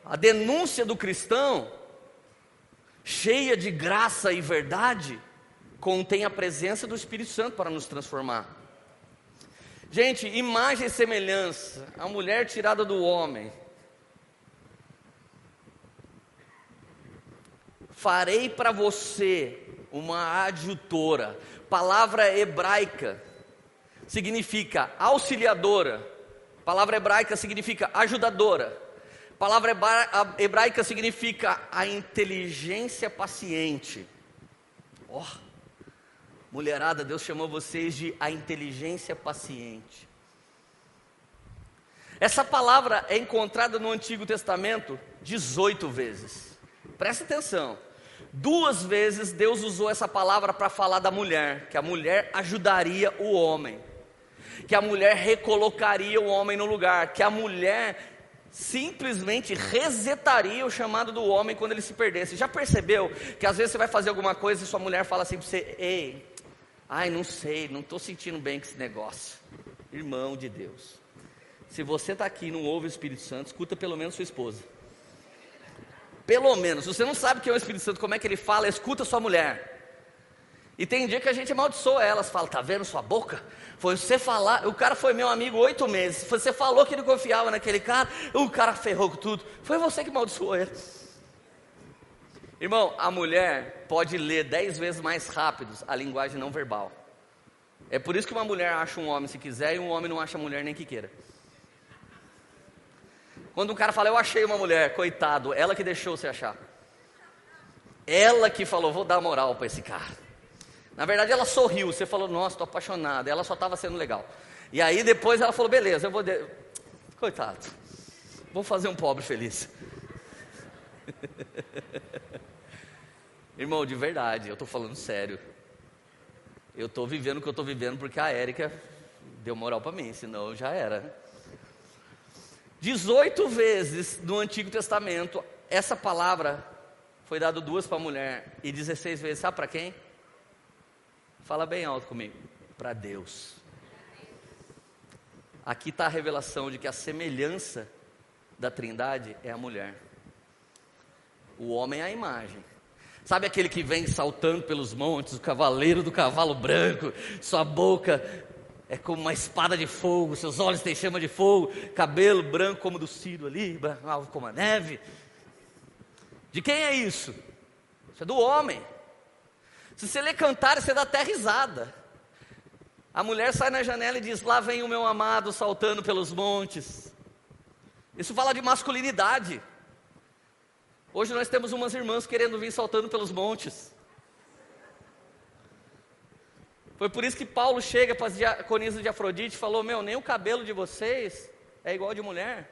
A denúncia do cristão, cheia de graça e verdade, contém a presença do Espírito Santo para nos transformar. Gente, imagem e semelhança, a mulher tirada do homem. Farei para você uma adjutora, palavra hebraica significa auxiliadora, palavra hebraica significa ajudadora, palavra hebraica significa a inteligência paciente. Oh, mulherada, Deus chamou vocês de a inteligência paciente. Essa palavra é encontrada no Antigo Testamento 18 vezes. Presta atenção. Duas vezes Deus usou essa palavra para falar da mulher, que a mulher ajudaria o homem, que a mulher recolocaria o homem no lugar, que a mulher simplesmente resetaria o chamado do homem quando ele se perdesse. Já percebeu que às vezes você vai fazer alguma coisa e sua mulher fala assim para você: Ei, ai, não sei, não estou sentindo bem com esse negócio. Irmão de Deus, se você está aqui e não ouve o Espírito Santo, escuta pelo menos sua esposa. Pelo menos, se você não sabe que é o Espírito Santo, como é que ele fala, escuta sua mulher. E tem dia que a gente amaldiçoa elas, fala, tá vendo sua boca? Foi você falar, o cara foi meu amigo oito meses, você falou que ele confiava naquele cara, o cara ferrou com tudo. Foi você que amaldiçoou ele. Irmão, a mulher pode ler dez vezes mais rápido a linguagem não verbal. É por isso que uma mulher acha um homem se quiser e um homem não acha a mulher nem que queira. Quando um cara fala, eu achei uma mulher, coitado, ela que deixou você achar. Ela que falou, vou dar moral para esse cara. Na verdade, ela sorriu, você falou, nossa, estou apaixonada. Ela só estava sendo legal. E aí depois ela falou, beleza, eu vou. De... Coitado, vou fazer um pobre feliz. Irmão, de verdade, eu estou falando sério. Eu estou vivendo o que eu estou vivendo porque a Érica deu moral para mim, senão já era. 18 vezes no Antigo Testamento, essa palavra foi dada duas para a mulher e 16 vezes, sabe para quem? Fala bem alto comigo. Para Deus. Aqui está a revelação de que a semelhança da Trindade é a mulher. O homem é a imagem. Sabe aquele que vem saltando pelos montes, o cavaleiro do cavalo branco, sua boca é como uma espada de fogo, seus olhos têm chama de fogo, cabelo branco como do Ciro ali, branco como a neve. De quem é isso? Isso é do homem. Se você ler cantar, você dá até risada. A mulher sai na janela e diz: Lá vem o meu amado saltando pelos montes. Isso fala de masculinidade. Hoje nós temos umas irmãs querendo vir saltando pelos montes. Foi por isso que Paulo chega para as diaconisas de Afrodite e falou: Meu, nem o cabelo de vocês é igual de mulher.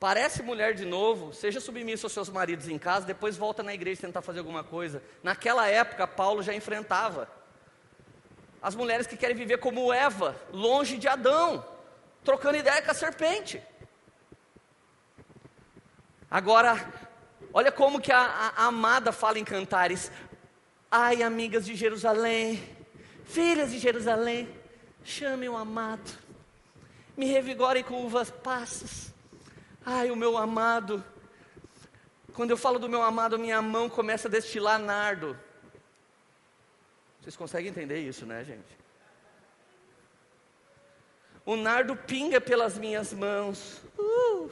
Parece mulher de novo, seja submisso aos seus maridos em casa, depois volta na igreja tentar fazer alguma coisa. Naquela época, Paulo já enfrentava as mulheres que querem viver como Eva, longe de Adão, trocando ideia com a serpente. Agora, olha como que a, a, a amada fala em cantares. Ai, amigas de Jerusalém, filhas de Jerusalém, chame o amado, me revigorem com uvas passas Ai, o meu amado. Quando eu falo do meu amado, minha mão começa a destilar nardo. Vocês conseguem entender isso, né, gente? O nardo pinga pelas minhas mãos. Uh.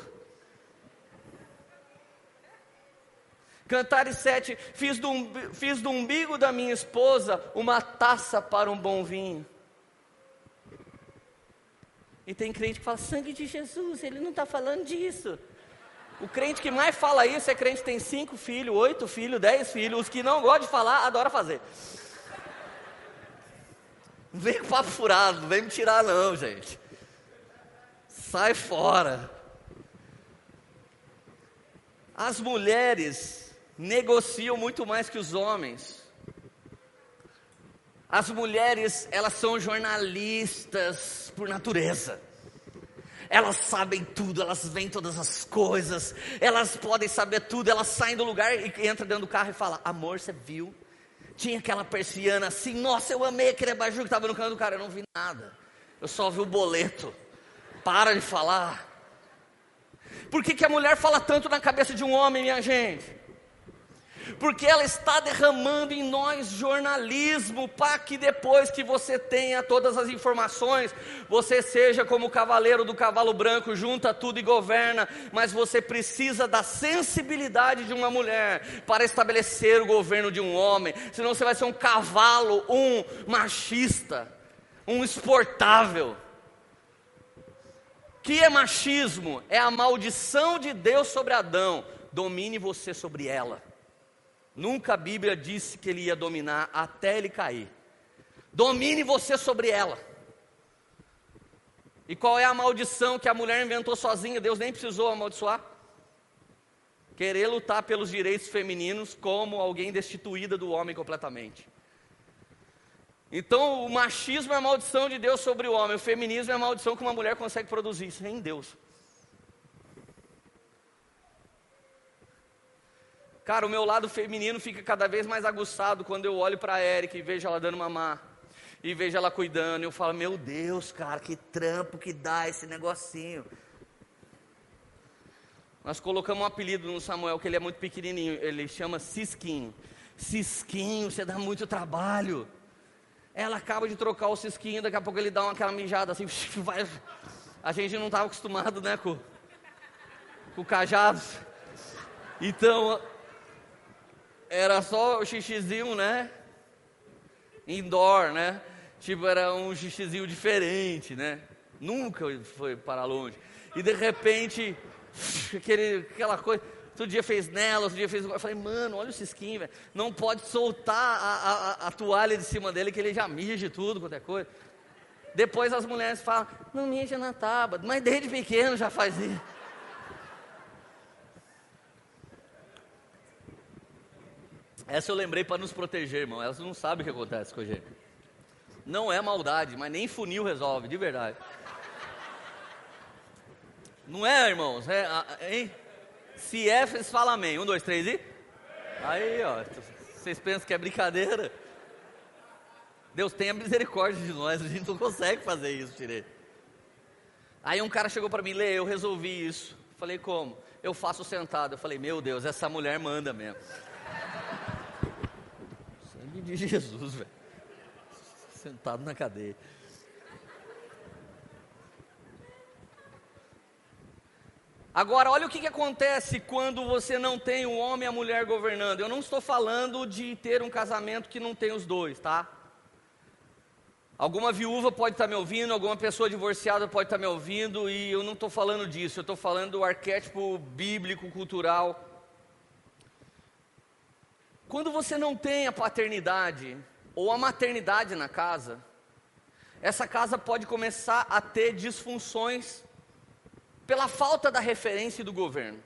Cantares 7, fiz do, fiz do umbigo da minha esposa uma taça para um bom vinho. E tem crente que fala, sangue de Jesus, ele não está falando disso. O crente que mais fala isso é crente que tem cinco filhos, oito filhos, dez filhos. Os que não gostam de falar, adora fazer. Vem com papo furado, vem me tirar não, gente. Sai fora. As mulheres negociam muito mais que os homens. As mulheres, elas são jornalistas por natureza. Elas sabem tudo, elas veem todas as coisas, elas podem saber tudo, elas saem do lugar e entram dentro do carro e falam: Amor, você viu? Tinha aquela persiana assim, nossa, eu amei aquele abajur que estava no canto do cara, eu não vi nada, eu só vi o boleto. Para de falar. Por que, que a mulher fala tanto na cabeça de um homem, minha gente? Porque ela está derramando em nós jornalismo, para que depois que você tenha todas as informações, você seja como o cavaleiro do cavalo branco, junta tudo e governa, mas você precisa da sensibilidade de uma mulher para estabelecer o governo de um homem, senão você vai ser um cavalo, um machista, um exportável. Que é machismo? É a maldição de Deus sobre Adão. Domine você sobre ela. Nunca a Bíblia disse que ele ia dominar até ele cair. Domine você sobre ela. E qual é a maldição que a mulher inventou sozinha? Deus nem precisou amaldiçoar. Querer lutar pelos direitos femininos como alguém destituída do homem completamente. Então, o machismo é a maldição de Deus sobre o homem, o feminismo é a maldição que uma mulher consegue produzir, sem Deus. Cara, o meu lado feminino fica cada vez mais aguçado quando eu olho para a Erika e vejo ela dando mamar. E vejo ela cuidando. E eu falo, meu Deus, cara, que trampo que dá esse negocinho. Nós colocamos um apelido no Samuel, que ele é muito pequenininho. Ele chama Cisquinho. Cisquinho, você dá muito trabalho. Ela acaba de trocar o cisquinho, daqui a pouco ele dá uma aquela mijada assim, vai. A gente não estava acostumado, né, com, com o cajado. Então, era só o xixizinho, né? Indoor, né? Tipo, era um xixizinho diferente, né? Nunca foi para longe. E de repente, aquele, aquela coisa. Outro dia fez nela, outro dia fez. Eu falei, mano, olha o cisquinho, velho. Não pode soltar a, a, a, toalha de cima dele, que ele já mija tudo, qualquer coisa. Depois as mulheres falam, não mija na tábua. Mas desde pequeno já faz isso. Essa eu lembrei para nos proteger, irmão. Elas não sabem o que acontece com a gente. Não é maldade, mas nem funil resolve, de verdade. Não é, irmãos? É, hein? Se é, vocês falam amém. Um, dois, três e. Aí, ó. Vocês pensam que é brincadeira? Deus tenha misericórdia de nós, a gente não consegue fazer isso direito. Aí um cara chegou para mim, Lê, eu resolvi isso. Falei, como? Eu faço sentado. Eu falei, meu Deus, essa mulher manda mesmo de Jesus, velho. Sentado na cadeia. Agora, olha o que, que acontece quando você não tem o homem e a mulher governando. Eu não estou falando de ter um casamento que não tem os dois, tá? Alguma viúva pode estar me ouvindo, alguma pessoa divorciada pode estar me ouvindo, e eu não estou falando disso, eu estou falando do arquétipo bíblico, cultural Quando você não tem a paternidade ou a maternidade na casa, essa casa pode começar a ter disfunções pela falta da referência do governo.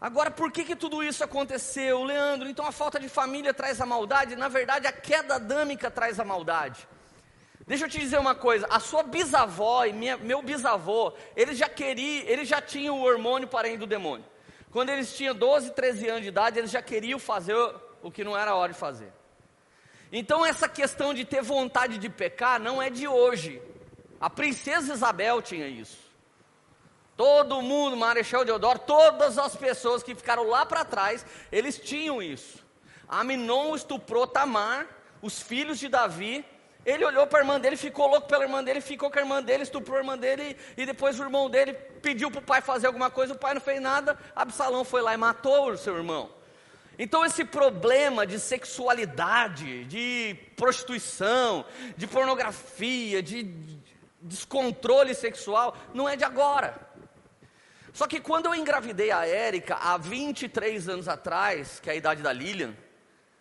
Agora, por que, que tudo isso aconteceu, Leandro? Então a falta de família traz a maldade? Na verdade, a queda adâmica traz a maldade. Deixa eu te dizer uma coisa: a sua bisavó e minha, meu bisavô, eles já queriam, eles já tinham o hormônio para do demônio. Quando eles tinham 12, 13 anos de idade, eles já queriam fazer o que não era hora de fazer. Então, essa questão de ter vontade de pecar não é de hoje. A princesa Isabel tinha isso. Todo mundo, Marechal Deodoro, todas as pessoas que ficaram lá para trás, eles tinham isso. Aminon estuprou Tamar, os filhos de Davi. Ele olhou para a irmã dele, ficou louco pela irmã dele, ficou com a irmã dele, estuprou a irmã dele, e depois o irmão dele pediu para o pai fazer alguma coisa, o pai não fez nada, Absalão foi lá e matou o seu irmão. Então, esse problema de sexualidade, de prostituição, de pornografia, de descontrole sexual, não é de agora. Só que quando eu engravidei a Érica, há 23 anos atrás, que é a idade da Lilian,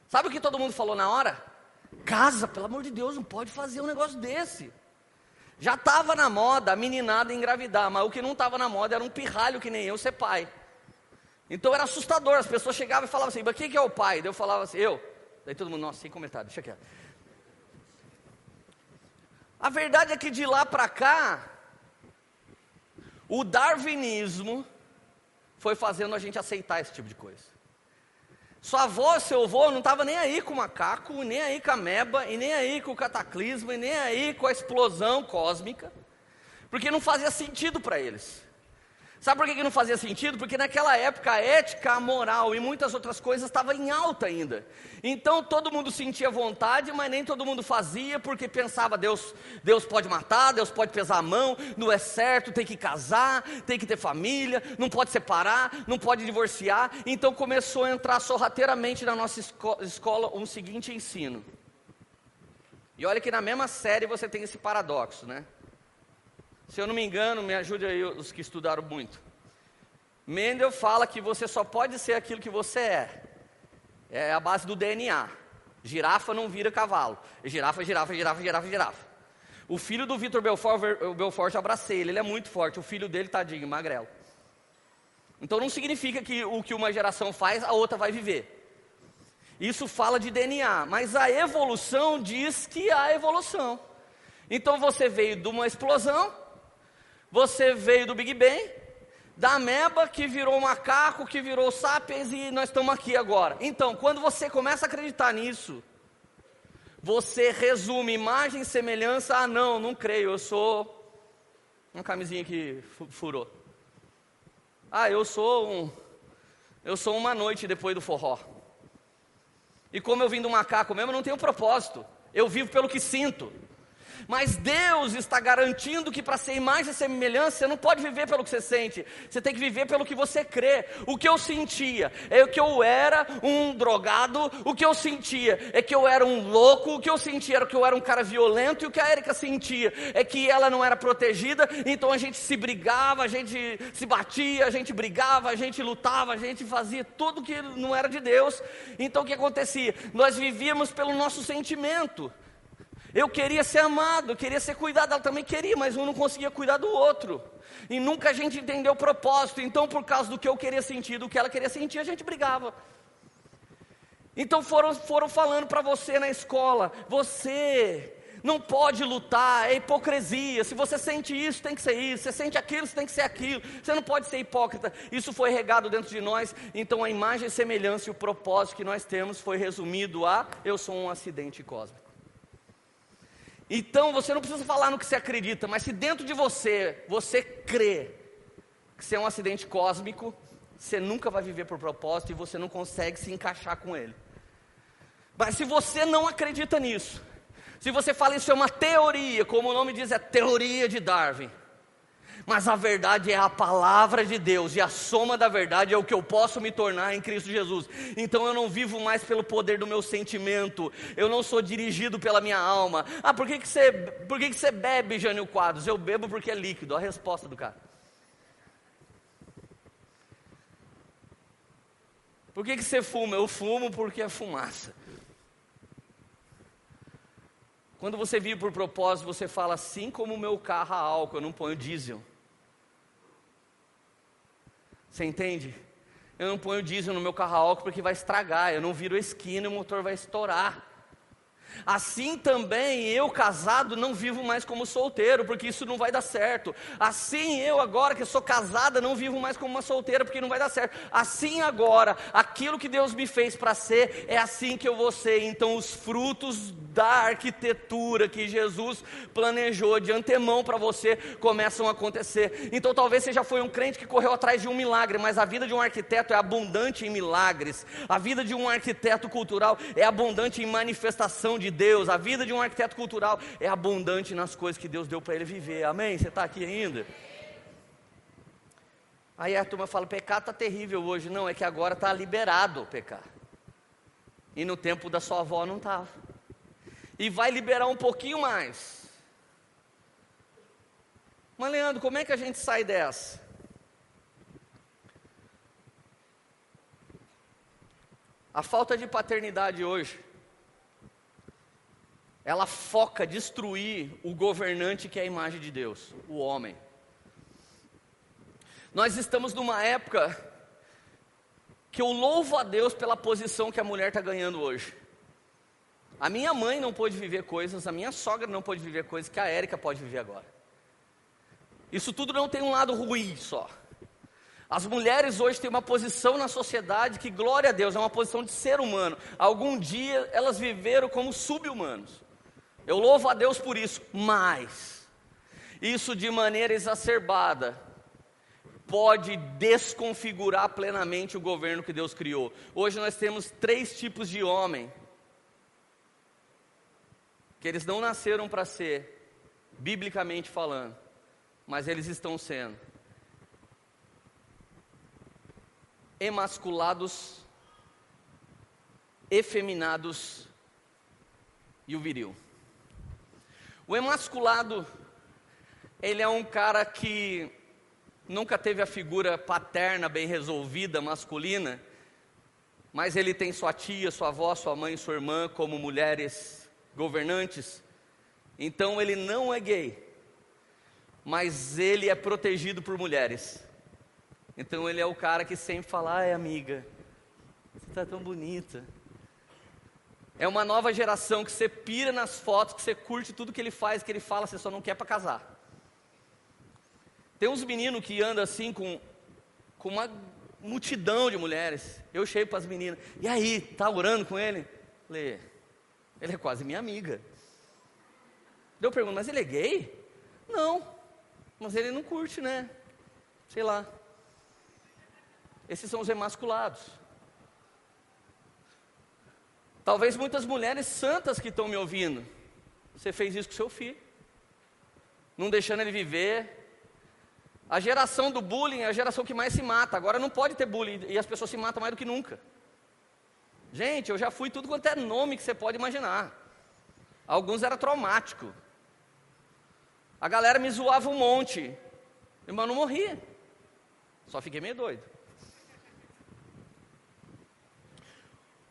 sabe o que todo mundo falou na hora? Casa, pelo amor de Deus, não pode fazer um negócio desse. Já estava na moda a meninada engravidar, mas o que não estava na moda era um pirralho que nem eu ser pai. Então era assustador, as pessoas chegavam e falavam assim, mas quem que é o pai? Daí eu falava assim, eu. Daí todo mundo, nossa, sem comentário, deixa quieto. A verdade é que de lá para cá, o darwinismo foi fazendo a gente aceitar esse tipo de coisa. Sua avó, seu avô não estava nem aí com o macaco, nem aí com a meba, e nem aí com o cataclismo, e nem aí com a explosão cósmica, porque não fazia sentido para eles. Sabe por que não fazia sentido? Porque naquela época a ética, a moral e muitas outras coisas estavam em alta ainda. Então todo mundo sentia vontade, mas nem todo mundo fazia, porque pensava: Deus, Deus pode matar, Deus pode pesar a mão, não é certo, tem que casar, tem que ter família, não pode separar, não pode divorciar. Então começou a entrar sorrateiramente na nossa esco escola um seguinte ensino. E olha que na mesma série você tem esse paradoxo, né? Se eu não me engano, me ajude aí os que estudaram muito. Mendel fala que você só pode ser aquilo que você é. É a base do DNA. Girafa não vira cavalo. Girafa, girafa, girafa, girafa, girafa. O filho do Vitor Belfort, o Belfort, abracei ele, ele é muito forte. O filho dele, tadinho, magrelo. Então não significa que o que uma geração faz, a outra vai viver. Isso fala de DNA, mas a evolução diz que há evolução. Então você veio de uma explosão, você veio do Big Bang, da ameba que virou macaco, que virou sapiens e nós estamos aqui agora. Então, quando você começa a acreditar nisso, você resume imagem e semelhança, ah não, não creio, eu sou uma camisinha que furou. Ah, eu sou um eu sou uma noite depois do forró. E como eu vim do macaco mesmo, não tenho propósito. Eu vivo pelo que sinto. Mas Deus está garantindo que para ser imagem e semelhança, você não pode viver pelo que você sente, você tem que viver pelo que você crê. O que eu sentia é que eu era um drogado, o que eu sentia é que eu era um louco, o que eu sentia era que eu era um cara violento, e o que a Erika sentia é que ela não era protegida, então a gente se brigava, a gente se batia, a gente brigava, a gente lutava, a gente fazia tudo que não era de Deus. Então o que acontecia? Nós vivíamos pelo nosso sentimento. Eu queria ser amado, queria ser cuidado, ela também queria, mas um não conseguia cuidar do outro. E nunca a gente entendeu o propósito. Então, por causa do que eu queria sentir, do que ela queria sentir, a gente brigava. Então foram, foram falando para você na escola: você não pode lutar, é hipocrisia. Se você sente isso, tem que ser isso. Se você sente aquilo, tem que ser aquilo. Você não pode ser hipócrita. Isso foi regado dentro de nós. Então a imagem, semelhança e o propósito que nós temos foi resumido a: eu sou um acidente cósmico. Então você não precisa falar no que você acredita, mas se dentro de você você crê que você é um acidente cósmico, você nunca vai viver por propósito e você não consegue se encaixar com ele. Mas se você não acredita nisso, se você fala isso é uma teoria, como o nome diz, é teoria de Darwin. Mas a verdade é a palavra de Deus, e a soma da verdade é o que eu posso me tornar em Cristo Jesus. Então eu não vivo mais pelo poder do meu sentimento, eu não sou dirigido pela minha alma. Ah, por que, que, você, por que, que você bebe, Jânio Quadros? Eu bebo porque é líquido, a resposta do cara. Por que, que você fuma? Eu fumo porque é fumaça. Quando você vive por propósito, você fala assim como o meu carro a álcool, eu não ponho diesel. Você entende? Eu não ponho diesel no meu carro a álcool porque vai estragar, eu não viro esquina e o motor vai estourar. Assim também eu, casado, não vivo mais como solteiro, porque isso não vai dar certo. Assim eu, agora que sou casada, não vivo mais como uma solteira, porque não vai dar certo. Assim agora, aquilo que Deus me fez para ser, é assim que eu vou ser. Então, os frutos da arquitetura que Jesus planejou de antemão para você começam a acontecer. Então, talvez você já foi um crente que correu atrás de um milagre, mas a vida de um arquiteto é abundante em milagres. A vida de um arquiteto cultural é abundante em manifestação de Deus, a vida de um arquiteto cultural é abundante nas coisas que Deus deu para ele viver. Amém? Você está aqui ainda? Aí a turma fala: pecado está terrível hoje. Não, é que agora está liberado o pecado. E no tempo da sua avó não estava. E vai liberar um pouquinho mais. Mas, Leandro, como é que a gente sai dessa? A falta de paternidade hoje ela foca destruir o governante que é a imagem de Deus, o homem. Nós estamos numa época que eu louvo a Deus pela posição que a mulher está ganhando hoje. A minha mãe não pôde viver coisas, a minha sogra não pôde viver coisas que a Érica pode viver agora. Isso tudo não tem um lado ruim só. As mulheres hoje têm uma posição na sociedade que, glória a Deus, é uma posição de ser humano. Algum dia elas viveram como sub-humanos. Eu louvo a Deus por isso, mas isso de maneira exacerbada pode desconfigurar plenamente o governo que Deus criou. Hoje nós temos três tipos de homem que eles não nasceram para ser, biblicamente falando, mas eles estão sendo emasculados, efeminados e o viril. O emasculado, ele é um cara que nunca teve a figura paterna bem resolvida, masculina, mas ele tem sua tia, sua avó, sua mãe, sua irmã como mulheres governantes. Então ele não é gay, mas ele é protegido por mulheres. Então ele é o cara que sempre fala: ai amiga, você está tão bonita. É uma nova geração que você pira nas fotos, que você curte tudo que ele faz, que ele fala, você só não quer para casar. Tem uns meninos que andam assim com, com uma multidão de mulheres. Eu chego para as meninas, e aí, tá orando com ele? Falei, ele é quase minha amiga. Eu pergunto, mas ele é gay? Não, mas ele não curte, né? Sei lá. Esses são os emasculados. Talvez muitas mulheres santas que estão me ouvindo, você fez isso com seu filho, não deixando ele viver. A geração do bullying é a geração que mais se mata. Agora não pode ter bullying e as pessoas se matam mais do que nunca. Gente, eu já fui tudo quanto é nome que você pode imaginar. Alguns era traumático. A galera me zoava um monte, mas não morria. Só fiquei meio doido.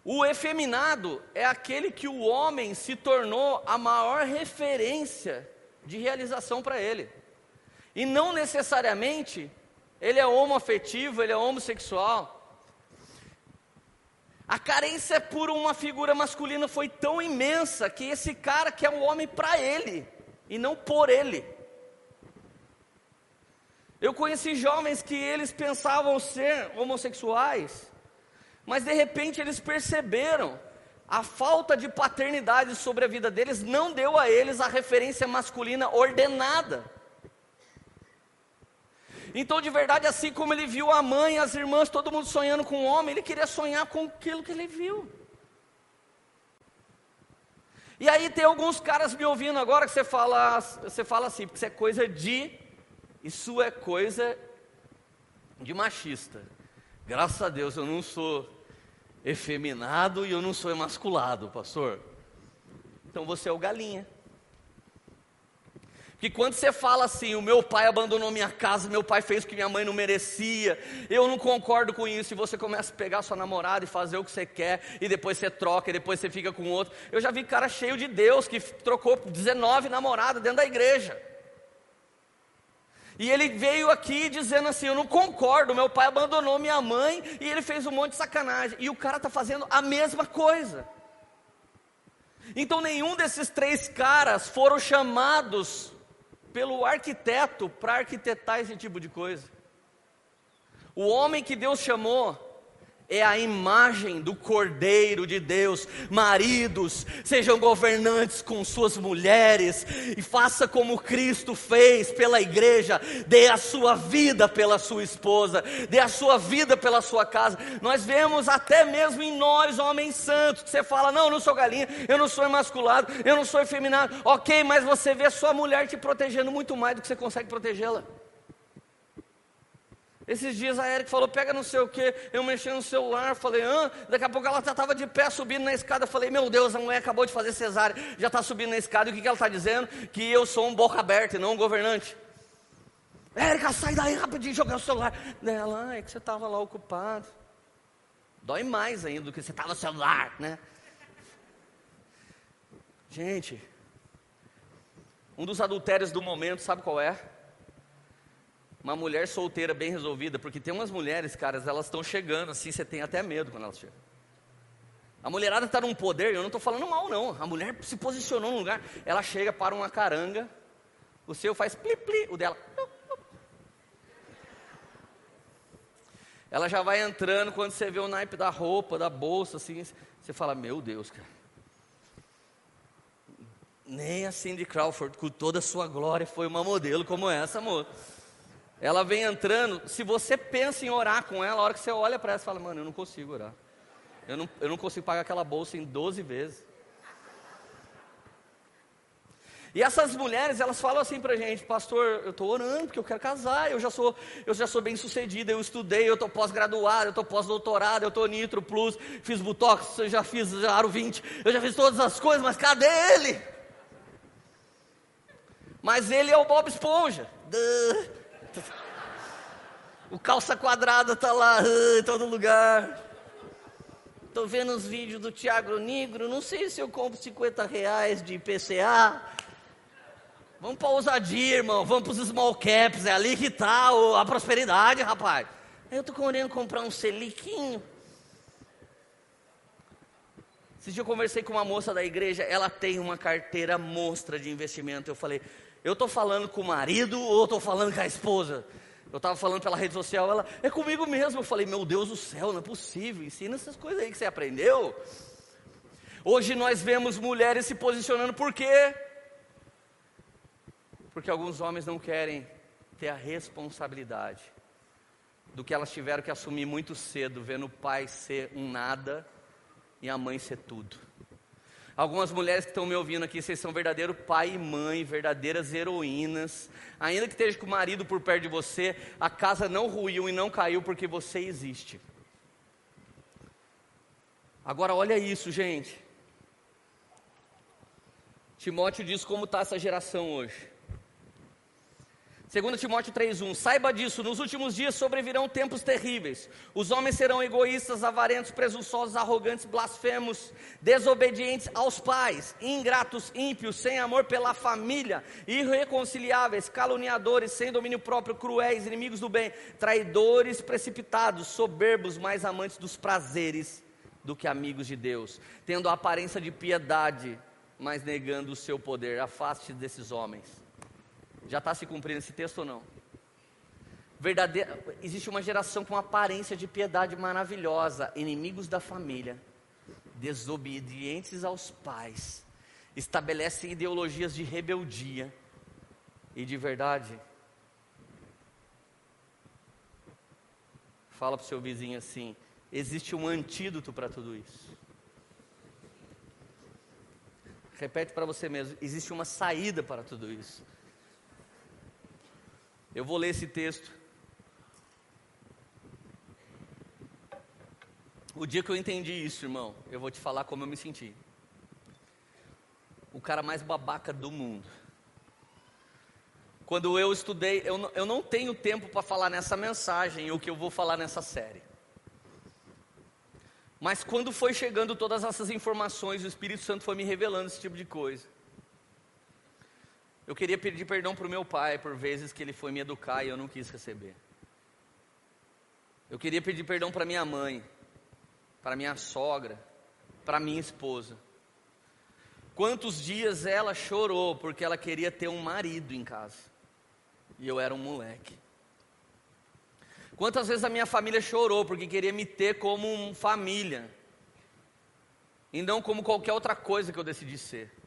O efeminado é aquele que o homem se tornou a maior referência de realização para ele. E não necessariamente ele é homoafetivo, ele é homossexual. A carência por uma figura masculina foi tão imensa que esse cara quer um homem para ele e não por ele. Eu conheci jovens que eles pensavam ser homossexuais mas de repente eles perceberam a falta de paternidade sobre a vida deles não deu a eles a referência masculina ordenada. Então, de verdade, assim como ele viu a mãe, as irmãs, todo mundo sonhando com o um homem, ele queria sonhar com aquilo que ele viu. E aí tem alguns caras me ouvindo agora que você fala, você fala assim, porque isso é coisa de, isso é coisa de machista. Graças a Deus eu não sou efeminado e eu não sou emasculado, pastor. Então você é o galinha. Que quando você fala assim, o meu pai abandonou minha casa, meu pai fez o que minha mãe não merecia, eu não concordo com isso, e você começa a pegar sua namorada e fazer o que você quer, e depois você troca, e depois você fica com outro. Eu já vi cara cheio de Deus que trocou 19 namoradas dentro da igreja. E ele veio aqui dizendo assim: Eu não concordo, meu pai abandonou minha mãe e ele fez um monte de sacanagem. E o cara está fazendo a mesma coisa. Então nenhum desses três caras foram chamados pelo arquiteto para arquitetar esse tipo de coisa. O homem que Deus chamou é a imagem do Cordeiro de Deus. Maridos, sejam governantes com suas mulheres e faça como Cristo fez pela igreja, dê a sua vida pela sua esposa, dê a sua vida pela sua casa. Nós vemos até mesmo em nós, homens santos, que você fala: "Não, eu não sou galinha, eu não sou emasculado, eu não sou efeminado". OK, mas você vê sua mulher te protegendo muito mais do que você consegue protegê-la. Esses dias a Eric falou, pega não sei o que, eu mexi no celular, falei, ah, daqui a pouco ela estava de pé subindo na escada, falei, meu Deus, a mulher acabou de fazer cesárea, já está subindo na escada, e o que, que ela está dizendo? Que eu sou um boca aberta e não um governante. Érica, sai daí rapidinho, jogar o celular. Ela, ah, é que você estava lá ocupado. Dói mais ainda do que você estava no celular, né? Gente, um dos adultérios do momento, sabe qual é? Uma mulher solteira bem resolvida, porque tem umas mulheres, caras, elas estão chegando assim, você tem até medo quando elas chegam. A mulherada está num poder, eu não estou falando mal não, a mulher se posicionou num lugar, ela chega para uma caranga, o seu faz pli pli, o dela. Ela já vai entrando quando você vê o naipe da roupa, da bolsa, assim, você fala, meu Deus, cara. Nem a Cindy Crawford, com toda a sua glória, foi uma modelo como essa moça. Ela vem entrando, se você pensa em orar com ela, a hora que você olha para ela, você fala, mano, eu não consigo orar. Eu não, eu não consigo pagar aquela bolsa em 12 vezes. E essas mulheres, elas falam assim pra gente, pastor, eu estou orando porque eu quero casar, eu já sou, eu já sou bem sucedida, eu estudei, eu estou pós-graduado, eu estou pós-doutorado, eu estou Nitro Plus, fiz Botox, eu já fiz já Aro 20, eu já fiz todas as coisas, mas cadê ele? Mas ele é o Bob Esponja. Duh. O calça quadrada está lá em todo lugar. Estou vendo os vídeos do Tiago Negro. Não sei se eu compro 50 reais de IPCA. Vamos para ousadia, irmão. Vamos para os small caps. É ali que está a prosperidade, rapaz. Eu estou querendo comprar um seliquinho. Esse dia eu conversei com uma moça da igreja. Ela tem uma carteira monstra de investimento. Eu falei, eu estou falando com o marido ou estou falando com a esposa? Eu estava falando pela rede social, ela, é comigo mesmo. Eu falei, meu Deus do céu, não é possível. Ensina essas coisas aí que você aprendeu. Hoje nós vemos mulheres se posicionando, por quê? Porque alguns homens não querem ter a responsabilidade do que elas tiveram que assumir muito cedo, vendo o pai ser um nada e a mãe ser tudo. Algumas mulheres que estão me ouvindo aqui, vocês são verdadeiro pai e mãe, verdadeiras heroínas. Ainda que esteja com o marido por perto de você, a casa não ruiu e não caiu porque você existe. Agora olha isso, gente. Timóteo diz como está essa geração hoje. 2 Timóteo 3,1: Saiba disso, nos últimos dias sobrevirão tempos terríveis. Os homens serão egoístas, avarentos, presunçosos, arrogantes, blasfemos, desobedientes aos pais, ingratos, ímpios, sem amor pela família, irreconciliáveis, caluniadores, sem domínio próprio, cruéis, inimigos do bem, traidores, precipitados, soberbos, mais amantes dos prazeres do que amigos de Deus, tendo a aparência de piedade, mas negando o seu poder. Afaste desses homens. Já está se cumprindo esse texto ou não? Verdadeira, existe uma geração com aparência de piedade maravilhosa, inimigos da família, desobedientes aos pais, estabelecem ideologias de rebeldia e de verdade. Fala para o seu vizinho assim: existe um antídoto para tudo isso. Repete para você mesmo: existe uma saída para tudo isso. Eu vou ler esse texto. O dia que eu entendi isso, irmão, eu vou te falar como eu me senti. O cara mais babaca do mundo. quando eu estudei, eu não, eu não tenho tempo para falar nessa mensagem o que eu vou falar nessa série. Mas quando foi chegando todas essas informações, o Espírito Santo foi me revelando esse tipo de coisa. Eu queria pedir perdão para o meu pai por vezes que ele foi me educar e eu não quis receber. Eu queria pedir perdão para minha mãe, para minha sogra, para minha esposa. Quantos dias ela chorou porque ela queria ter um marido em casa e eu era um moleque. Quantas vezes a minha família chorou porque queria me ter como família e não como qualquer outra coisa que eu decidi ser.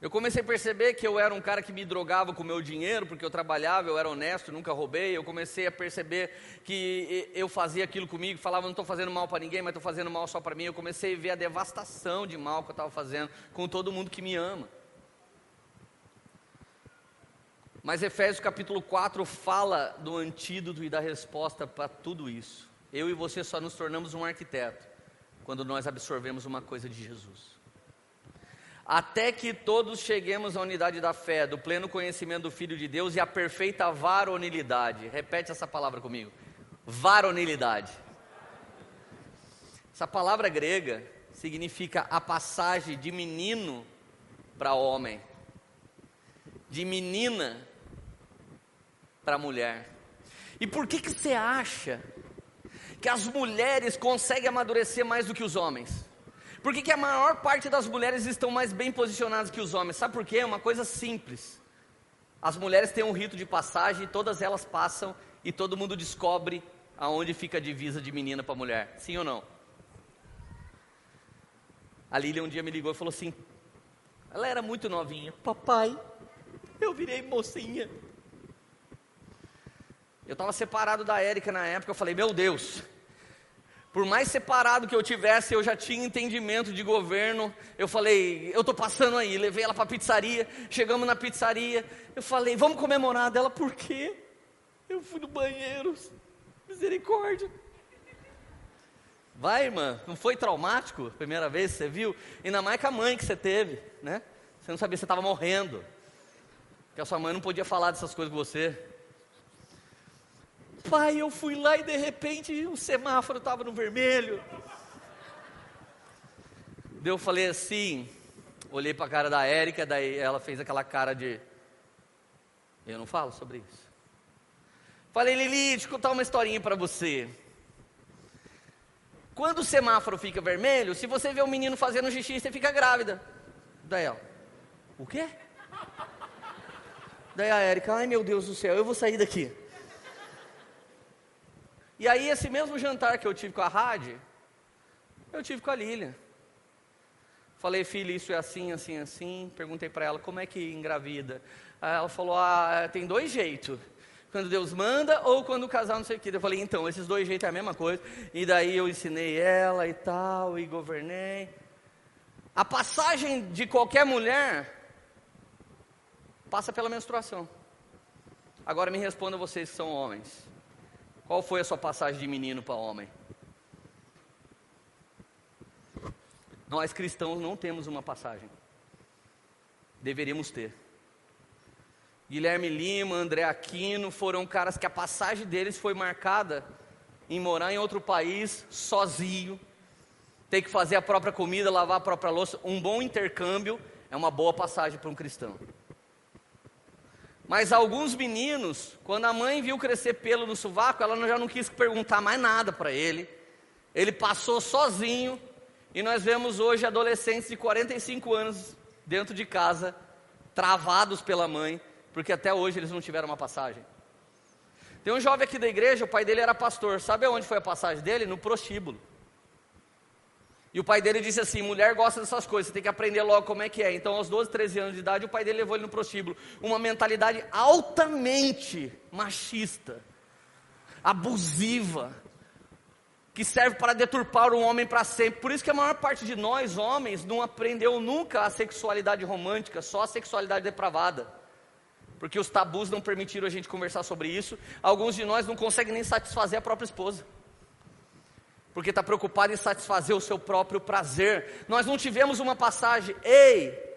Eu comecei a perceber que eu era um cara que me drogava com o meu dinheiro, porque eu trabalhava, eu era honesto, nunca roubei. Eu comecei a perceber que eu fazia aquilo comigo, falava, não estou fazendo mal para ninguém, mas estou fazendo mal só para mim. Eu comecei a ver a devastação de mal que eu estava fazendo com todo mundo que me ama. Mas Efésios capítulo 4 fala do antídoto e da resposta para tudo isso. Eu e você só nos tornamos um arquiteto quando nós absorvemos uma coisa de Jesus até que todos cheguemos à unidade da fé, do pleno conhecimento do Filho de Deus e à perfeita varonilidade. Repete essa palavra comigo: varonilidade. Essa palavra grega significa a passagem de menino para homem, de menina para mulher. E por que, que você acha que as mulheres conseguem amadurecer mais do que os homens? Por que, que a maior parte das mulheres estão mais bem posicionadas que os homens? Sabe por quê? É uma coisa simples. As mulheres têm um rito de passagem, todas elas passam e todo mundo descobre aonde fica a divisa de menina para mulher. Sim ou não? A Lília um dia me ligou e falou assim: ela era muito novinha. Papai, eu virei mocinha. Eu estava separado da Érica na época. Eu falei: Meu Deus, por mais separado que eu tivesse, eu já tinha entendimento de governo. Eu falei, eu estou passando aí, levei ela para a pizzaria, chegamos na pizzaria. Eu falei, vamos comemorar dela, por quê? Eu fui no banheiro, misericórdia. Vai, irmã, não foi traumático? Primeira vez que você viu? Ainda mais com a mãe que você teve, né? Você não sabia você estava morrendo. Porque a sua mãe não podia falar dessas coisas com você. Pai, eu fui lá e de repente o semáforo estava no vermelho. Daí eu falei assim, olhei para a cara da Érica, daí ela fez aquela cara de. Eu não falo sobre isso. Falei, Lili, deixa eu contar uma historinha para você. Quando o semáforo fica vermelho, se você vê um menino fazendo xixi, você fica grávida. Daí ela, o quê? Daí a Érica, ai meu Deus do céu, eu vou sair daqui. E aí, esse mesmo jantar que eu tive com a Rádio, eu tive com a Lília. Falei, filha, isso é assim, assim, assim. Perguntei para ela como é que engravida. Aí ela falou, ah, tem dois jeitos. Quando Deus manda ou quando o casal não sei o que. Eu falei, então, esses dois jeitos é a mesma coisa. E daí eu ensinei ela e tal, e governei. A passagem de qualquer mulher passa pela menstruação. Agora me responda vocês que são homens. Qual foi a sua passagem de menino para homem? Nós cristãos não temos uma passagem. Deveríamos ter. Guilherme Lima, André Aquino foram caras que a passagem deles foi marcada em morar em outro país sozinho, ter que fazer a própria comida, lavar a própria louça. Um bom intercâmbio é uma boa passagem para um cristão. Mas alguns meninos, quando a mãe viu crescer pelo no sovaco, ela já não quis perguntar mais nada para ele. Ele passou sozinho e nós vemos hoje adolescentes de 45 anos dentro de casa, travados pela mãe, porque até hoje eles não tiveram uma passagem. Tem um jovem aqui da igreja, o pai dele era pastor. Sabe onde foi a passagem dele? No prostíbulo. E o pai dele disse assim: mulher gosta dessas coisas, você tem que aprender logo como é que é. Então, aos 12, 13 anos de idade, o pai dele levou ele no prostíbulo. Uma mentalidade altamente machista, abusiva, que serve para deturpar o homem para sempre. Por isso que a maior parte de nós, homens, não aprendeu nunca a sexualidade romântica, só a sexualidade depravada. Porque os tabus não permitiram a gente conversar sobre isso. Alguns de nós não conseguem nem satisfazer a própria esposa porque está preocupado em satisfazer o seu próprio prazer. Nós não tivemos uma passagem, ei,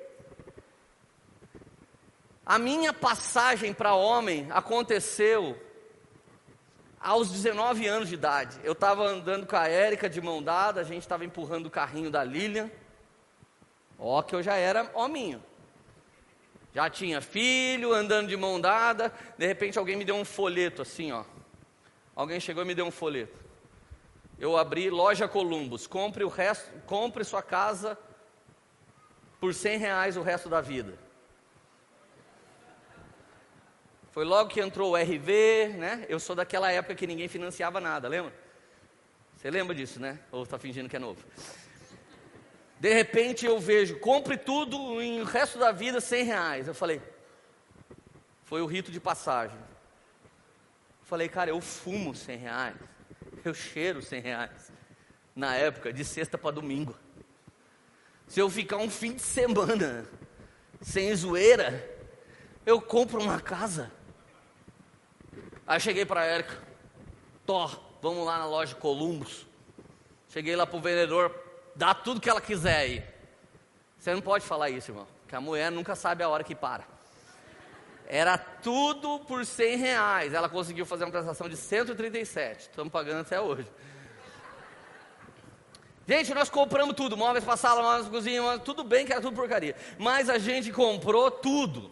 A minha passagem para homem aconteceu aos 19 anos de idade. Eu estava andando com a Érica de mão dada, a gente estava empurrando o carrinho da Lilian. Ó, que eu já era hominho. Já tinha filho, andando de mão dada. De repente alguém me deu um folheto assim, ó. Alguém chegou e me deu um folheto. Eu abri loja Columbus. Compre o resto, compre sua casa por 100 reais o resto da vida. Foi logo que entrou o RV, né? Eu sou daquela época que ninguém financiava nada, lembra? Você lembra disso, né? Ou está fingindo que é novo? De repente eu vejo, compre tudo em o resto da vida 100 reais. Eu falei, foi o rito de passagem. falei, cara, eu fumo 100 reais, eu cheiro 100 reais. Na época, de sexta para domingo. Se eu ficar um fim de semana sem zoeira, eu compro uma casa. Aí cheguei para a Érica, Tó, vamos lá na loja Columbus. Cheguei lá para o vendedor, dá tudo que ela quiser aí. Você não pode falar isso, irmão, porque a mulher nunca sabe a hora que para. Era tudo por 100 reais. Ela conseguiu fazer uma prestação de 137. Estamos pagando até hoje. Gente, nós compramos tudo, móveis para sala, móveis para cozinha, tudo bem que era tudo porcaria. Mas a gente comprou tudo.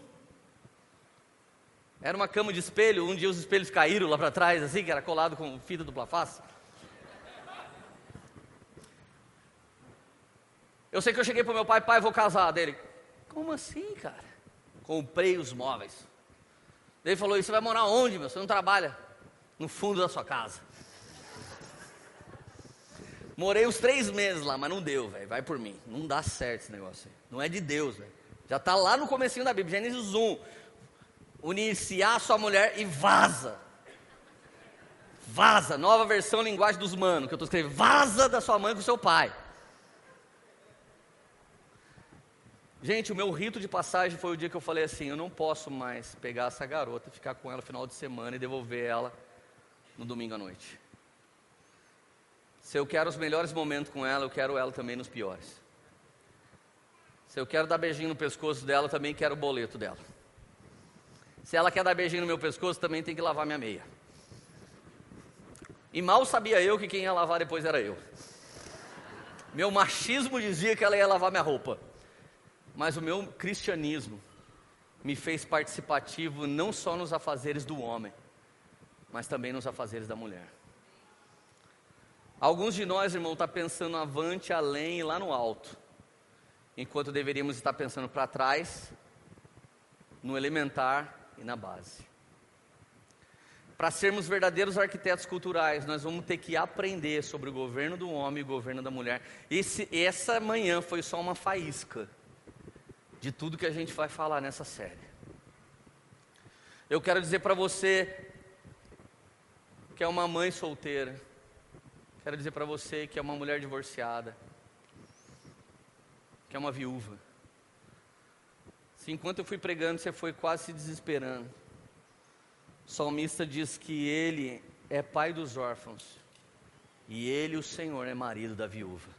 Era uma cama de espelho, um dia os espelhos caíram lá para trás, assim, que era colado com fita dupla face. Eu sei que eu cheguei para meu pai, pai, vou casar. Dele, como assim, cara? Comprei os móveis. Ele falou, e você vai morar onde, meu? Você não trabalha? No fundo da sua casa. Morei uns três meses lá, mas não deu, velho. Vai por mim. Não dá certo esse negócio aí. Não é de Deus, velho. Já está lá no comecinho da Bíblia, Gênesis 1 uniciar sua mulher e vaza. Vaza, nova versão linguagem dos manos, que eu estou escrevendo. Vaza da sua mãe com seu pai. Gente, o meu rito de passagem foi o dia que eu falei assim: eu não posso mais pegar essa garota, ficar com ela no final de semana e devolver ela no domingo à noite. Se eu quero os melhores momentos com ela, eu quero ela também nos piores. Se eu quero dar beijinho no pescoço dela, eu também quero o boleto dela. Se ela quer dar beijinho no meu pescoço, também tem que lavar minha meia. E mal sabia eu que quem ia lavar depois era eu. Meu machismo dizia que ela ia lavar minha roupa. Mas o meu cristianismo me fez participativo não só nos afazeres do homem, mas também nos afazeres da mulher. Alguns de nós, irmão, estão tá pensando avante, além e lá no alto, enquanto deveríamos estar pensando para trás, no elementar e na base. Para sermos verdadeiros arquitetos culturais, nós vamos ter que aprender sobre o governo do homem e o governo da mulher. Esse, essa manhã foi só uma faísca de tudo que a gente vai falar nessa série. Eu quero dizer para você que é uma mãe solteira, quero dizer para você que é uma mulher divorciada, que é uma viúva se enquanto eu fui pregando, você foi quase se desesperando. O salmista diz que ele é pai dos órfãos e ele, o Senhor, é marido da viúva.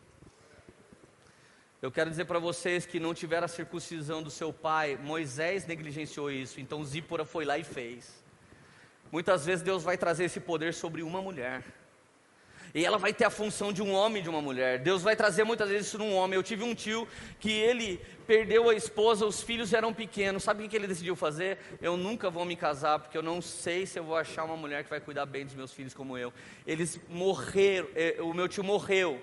Eu quero dizer para vocês que não tiveram a circuncisão do seu pai, Moisés negligenciou isso, então Zípora foi lá e fez. Muitas vezes Deus vai trazer esse poder sobre uma mulher. E ela vai ter a função de um homem de uma mulher. Deus vai trazer muitas vezes isso num homem. Eu tive um tio que ele perdeu a esposa, os filhos eram pequenos. Sabe o que ele decidiu fazer? Eu nunca vou me casar, porque eu não sei se eu vou achar uma mulher que vai cuidar bem dos meus filhos como eu. Eles morreram, eh, o meu tio morreu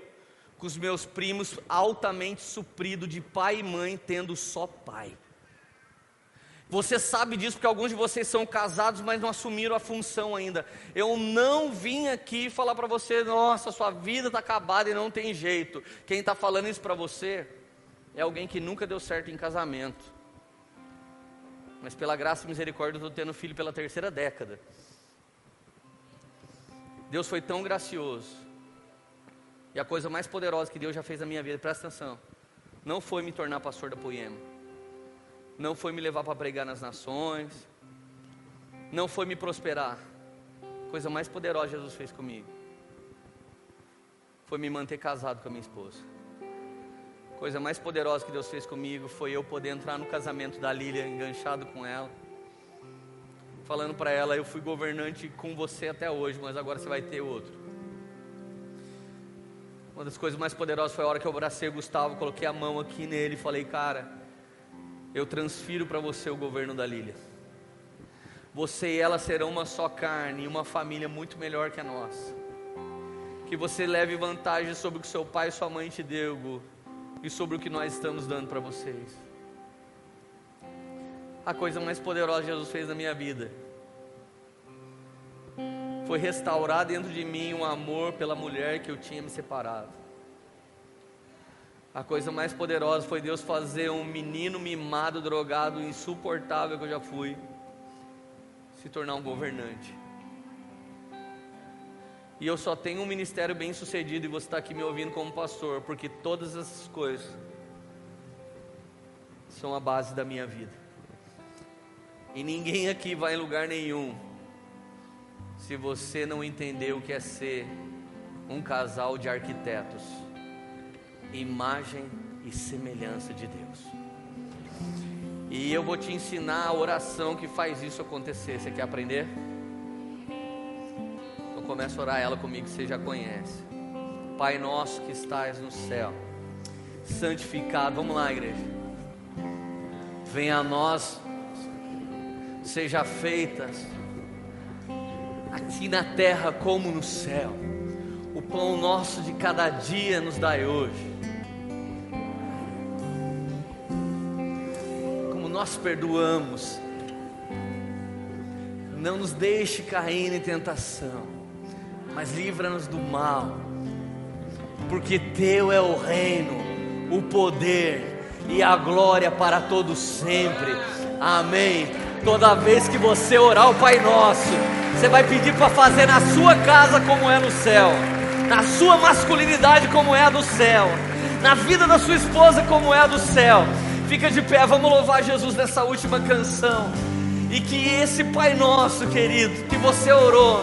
com os meus primos altamente suprido de pai e mãe, tendo só pai. Você sabe disso porque alguns de vocês são casados, mas não assumiram a função ainda. Eu não vim aqui falar para você, nossa, sua vida está acabada e não tem jeito. Quem está falando isso para você é alguém que nunca deu certo em casamento. Mas pela graça e misericórdia eu estou tendo filho pela terceira década. Deus foi tão gracioso. E a coisa mais poderosa que Deus já fez na minha vida, presta atenção, não foi me tornar pastor da Poema não foi me levar para pregar nas nações, não foi me prosperar. A coisa mais poderosa Jesus fez comigo foi me manter casado com a minha esposa. coisa mais poderosa que Deus fez comigo foi eu poder entrar no casamento da Lília, enganchado com ela. Falando para ela, eu fui governante com você até hoje, mas agora você vai ter outro. Uma das coisas mais poderosas foi a hora que eu abracei o Gustavo, coloquei a mão aqui nele e falei, cara, eu transfiro para você o governo da Lília. Você e ela serão uma só carne, uma família muito melhor que a nossa. Que você leve vantagem sobre o que seu pai e sua mãe te deu, Gu e sobre o que nós estamos dando para vocês. A coisa mais poderosa que Jesus fez na minha vida foi restaurar dentro de mim um amor pela mulher que eu tinha me separado. A coisa mais poderosa foi Deus fazer um menino mimado, drogado, insuportável que eu já fui, se tornar um governante. E eu só tenho um ministério bem sucedido e você está aqui me ouvindo como pastor, porque todas essas coisas são a base da minha vida. E ninguém aqui vai em lugar nenhum se você não entender o que é ser um casal de arquitetos, imagem e semelhança de Deus. E eu vou te ensinar a oração que faz isso acontecer. Você quer aprender? começa a orar ela comigo, você já conhece. Pai nosso que estás no céu, santificado, vamos lá, igreja. Venha a nós, seja feita aqui na terra como no céu. O pão nosso de cada dia nos dai hoje. Como nós perdoamos, não nos deixe cair em tentação mas livra-nos do mal, porque Teu é o reino, o poder e a glória para todos sempre. Amém. Toda vez que você orar o Pai Nosso, você vai pedir para fazer na sua casa como é no céu, na sua masculinidade como é a do céu, na vida da sua esposa como é a do céu. Fica de pé, vamos louvar Jesus nessa última canção. E que esse Pai Nosso, querido, que você orou,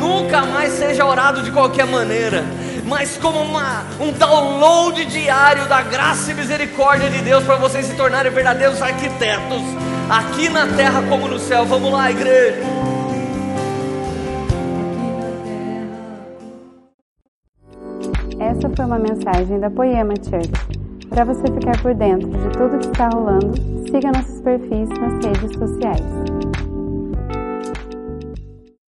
nunca mais seja orado de qualquer maneira, mas como uma, um download diário da graça e misericórdia de Deus para vocês se tornarem verdadeiros arquitetos, aqui na terra como no céu. Vamos lá, igreja. Essa foi uma mensagem da Poema Church. Para você ficar por dentro de tudo que está rolando, siga nossos perfis nas redes sociais.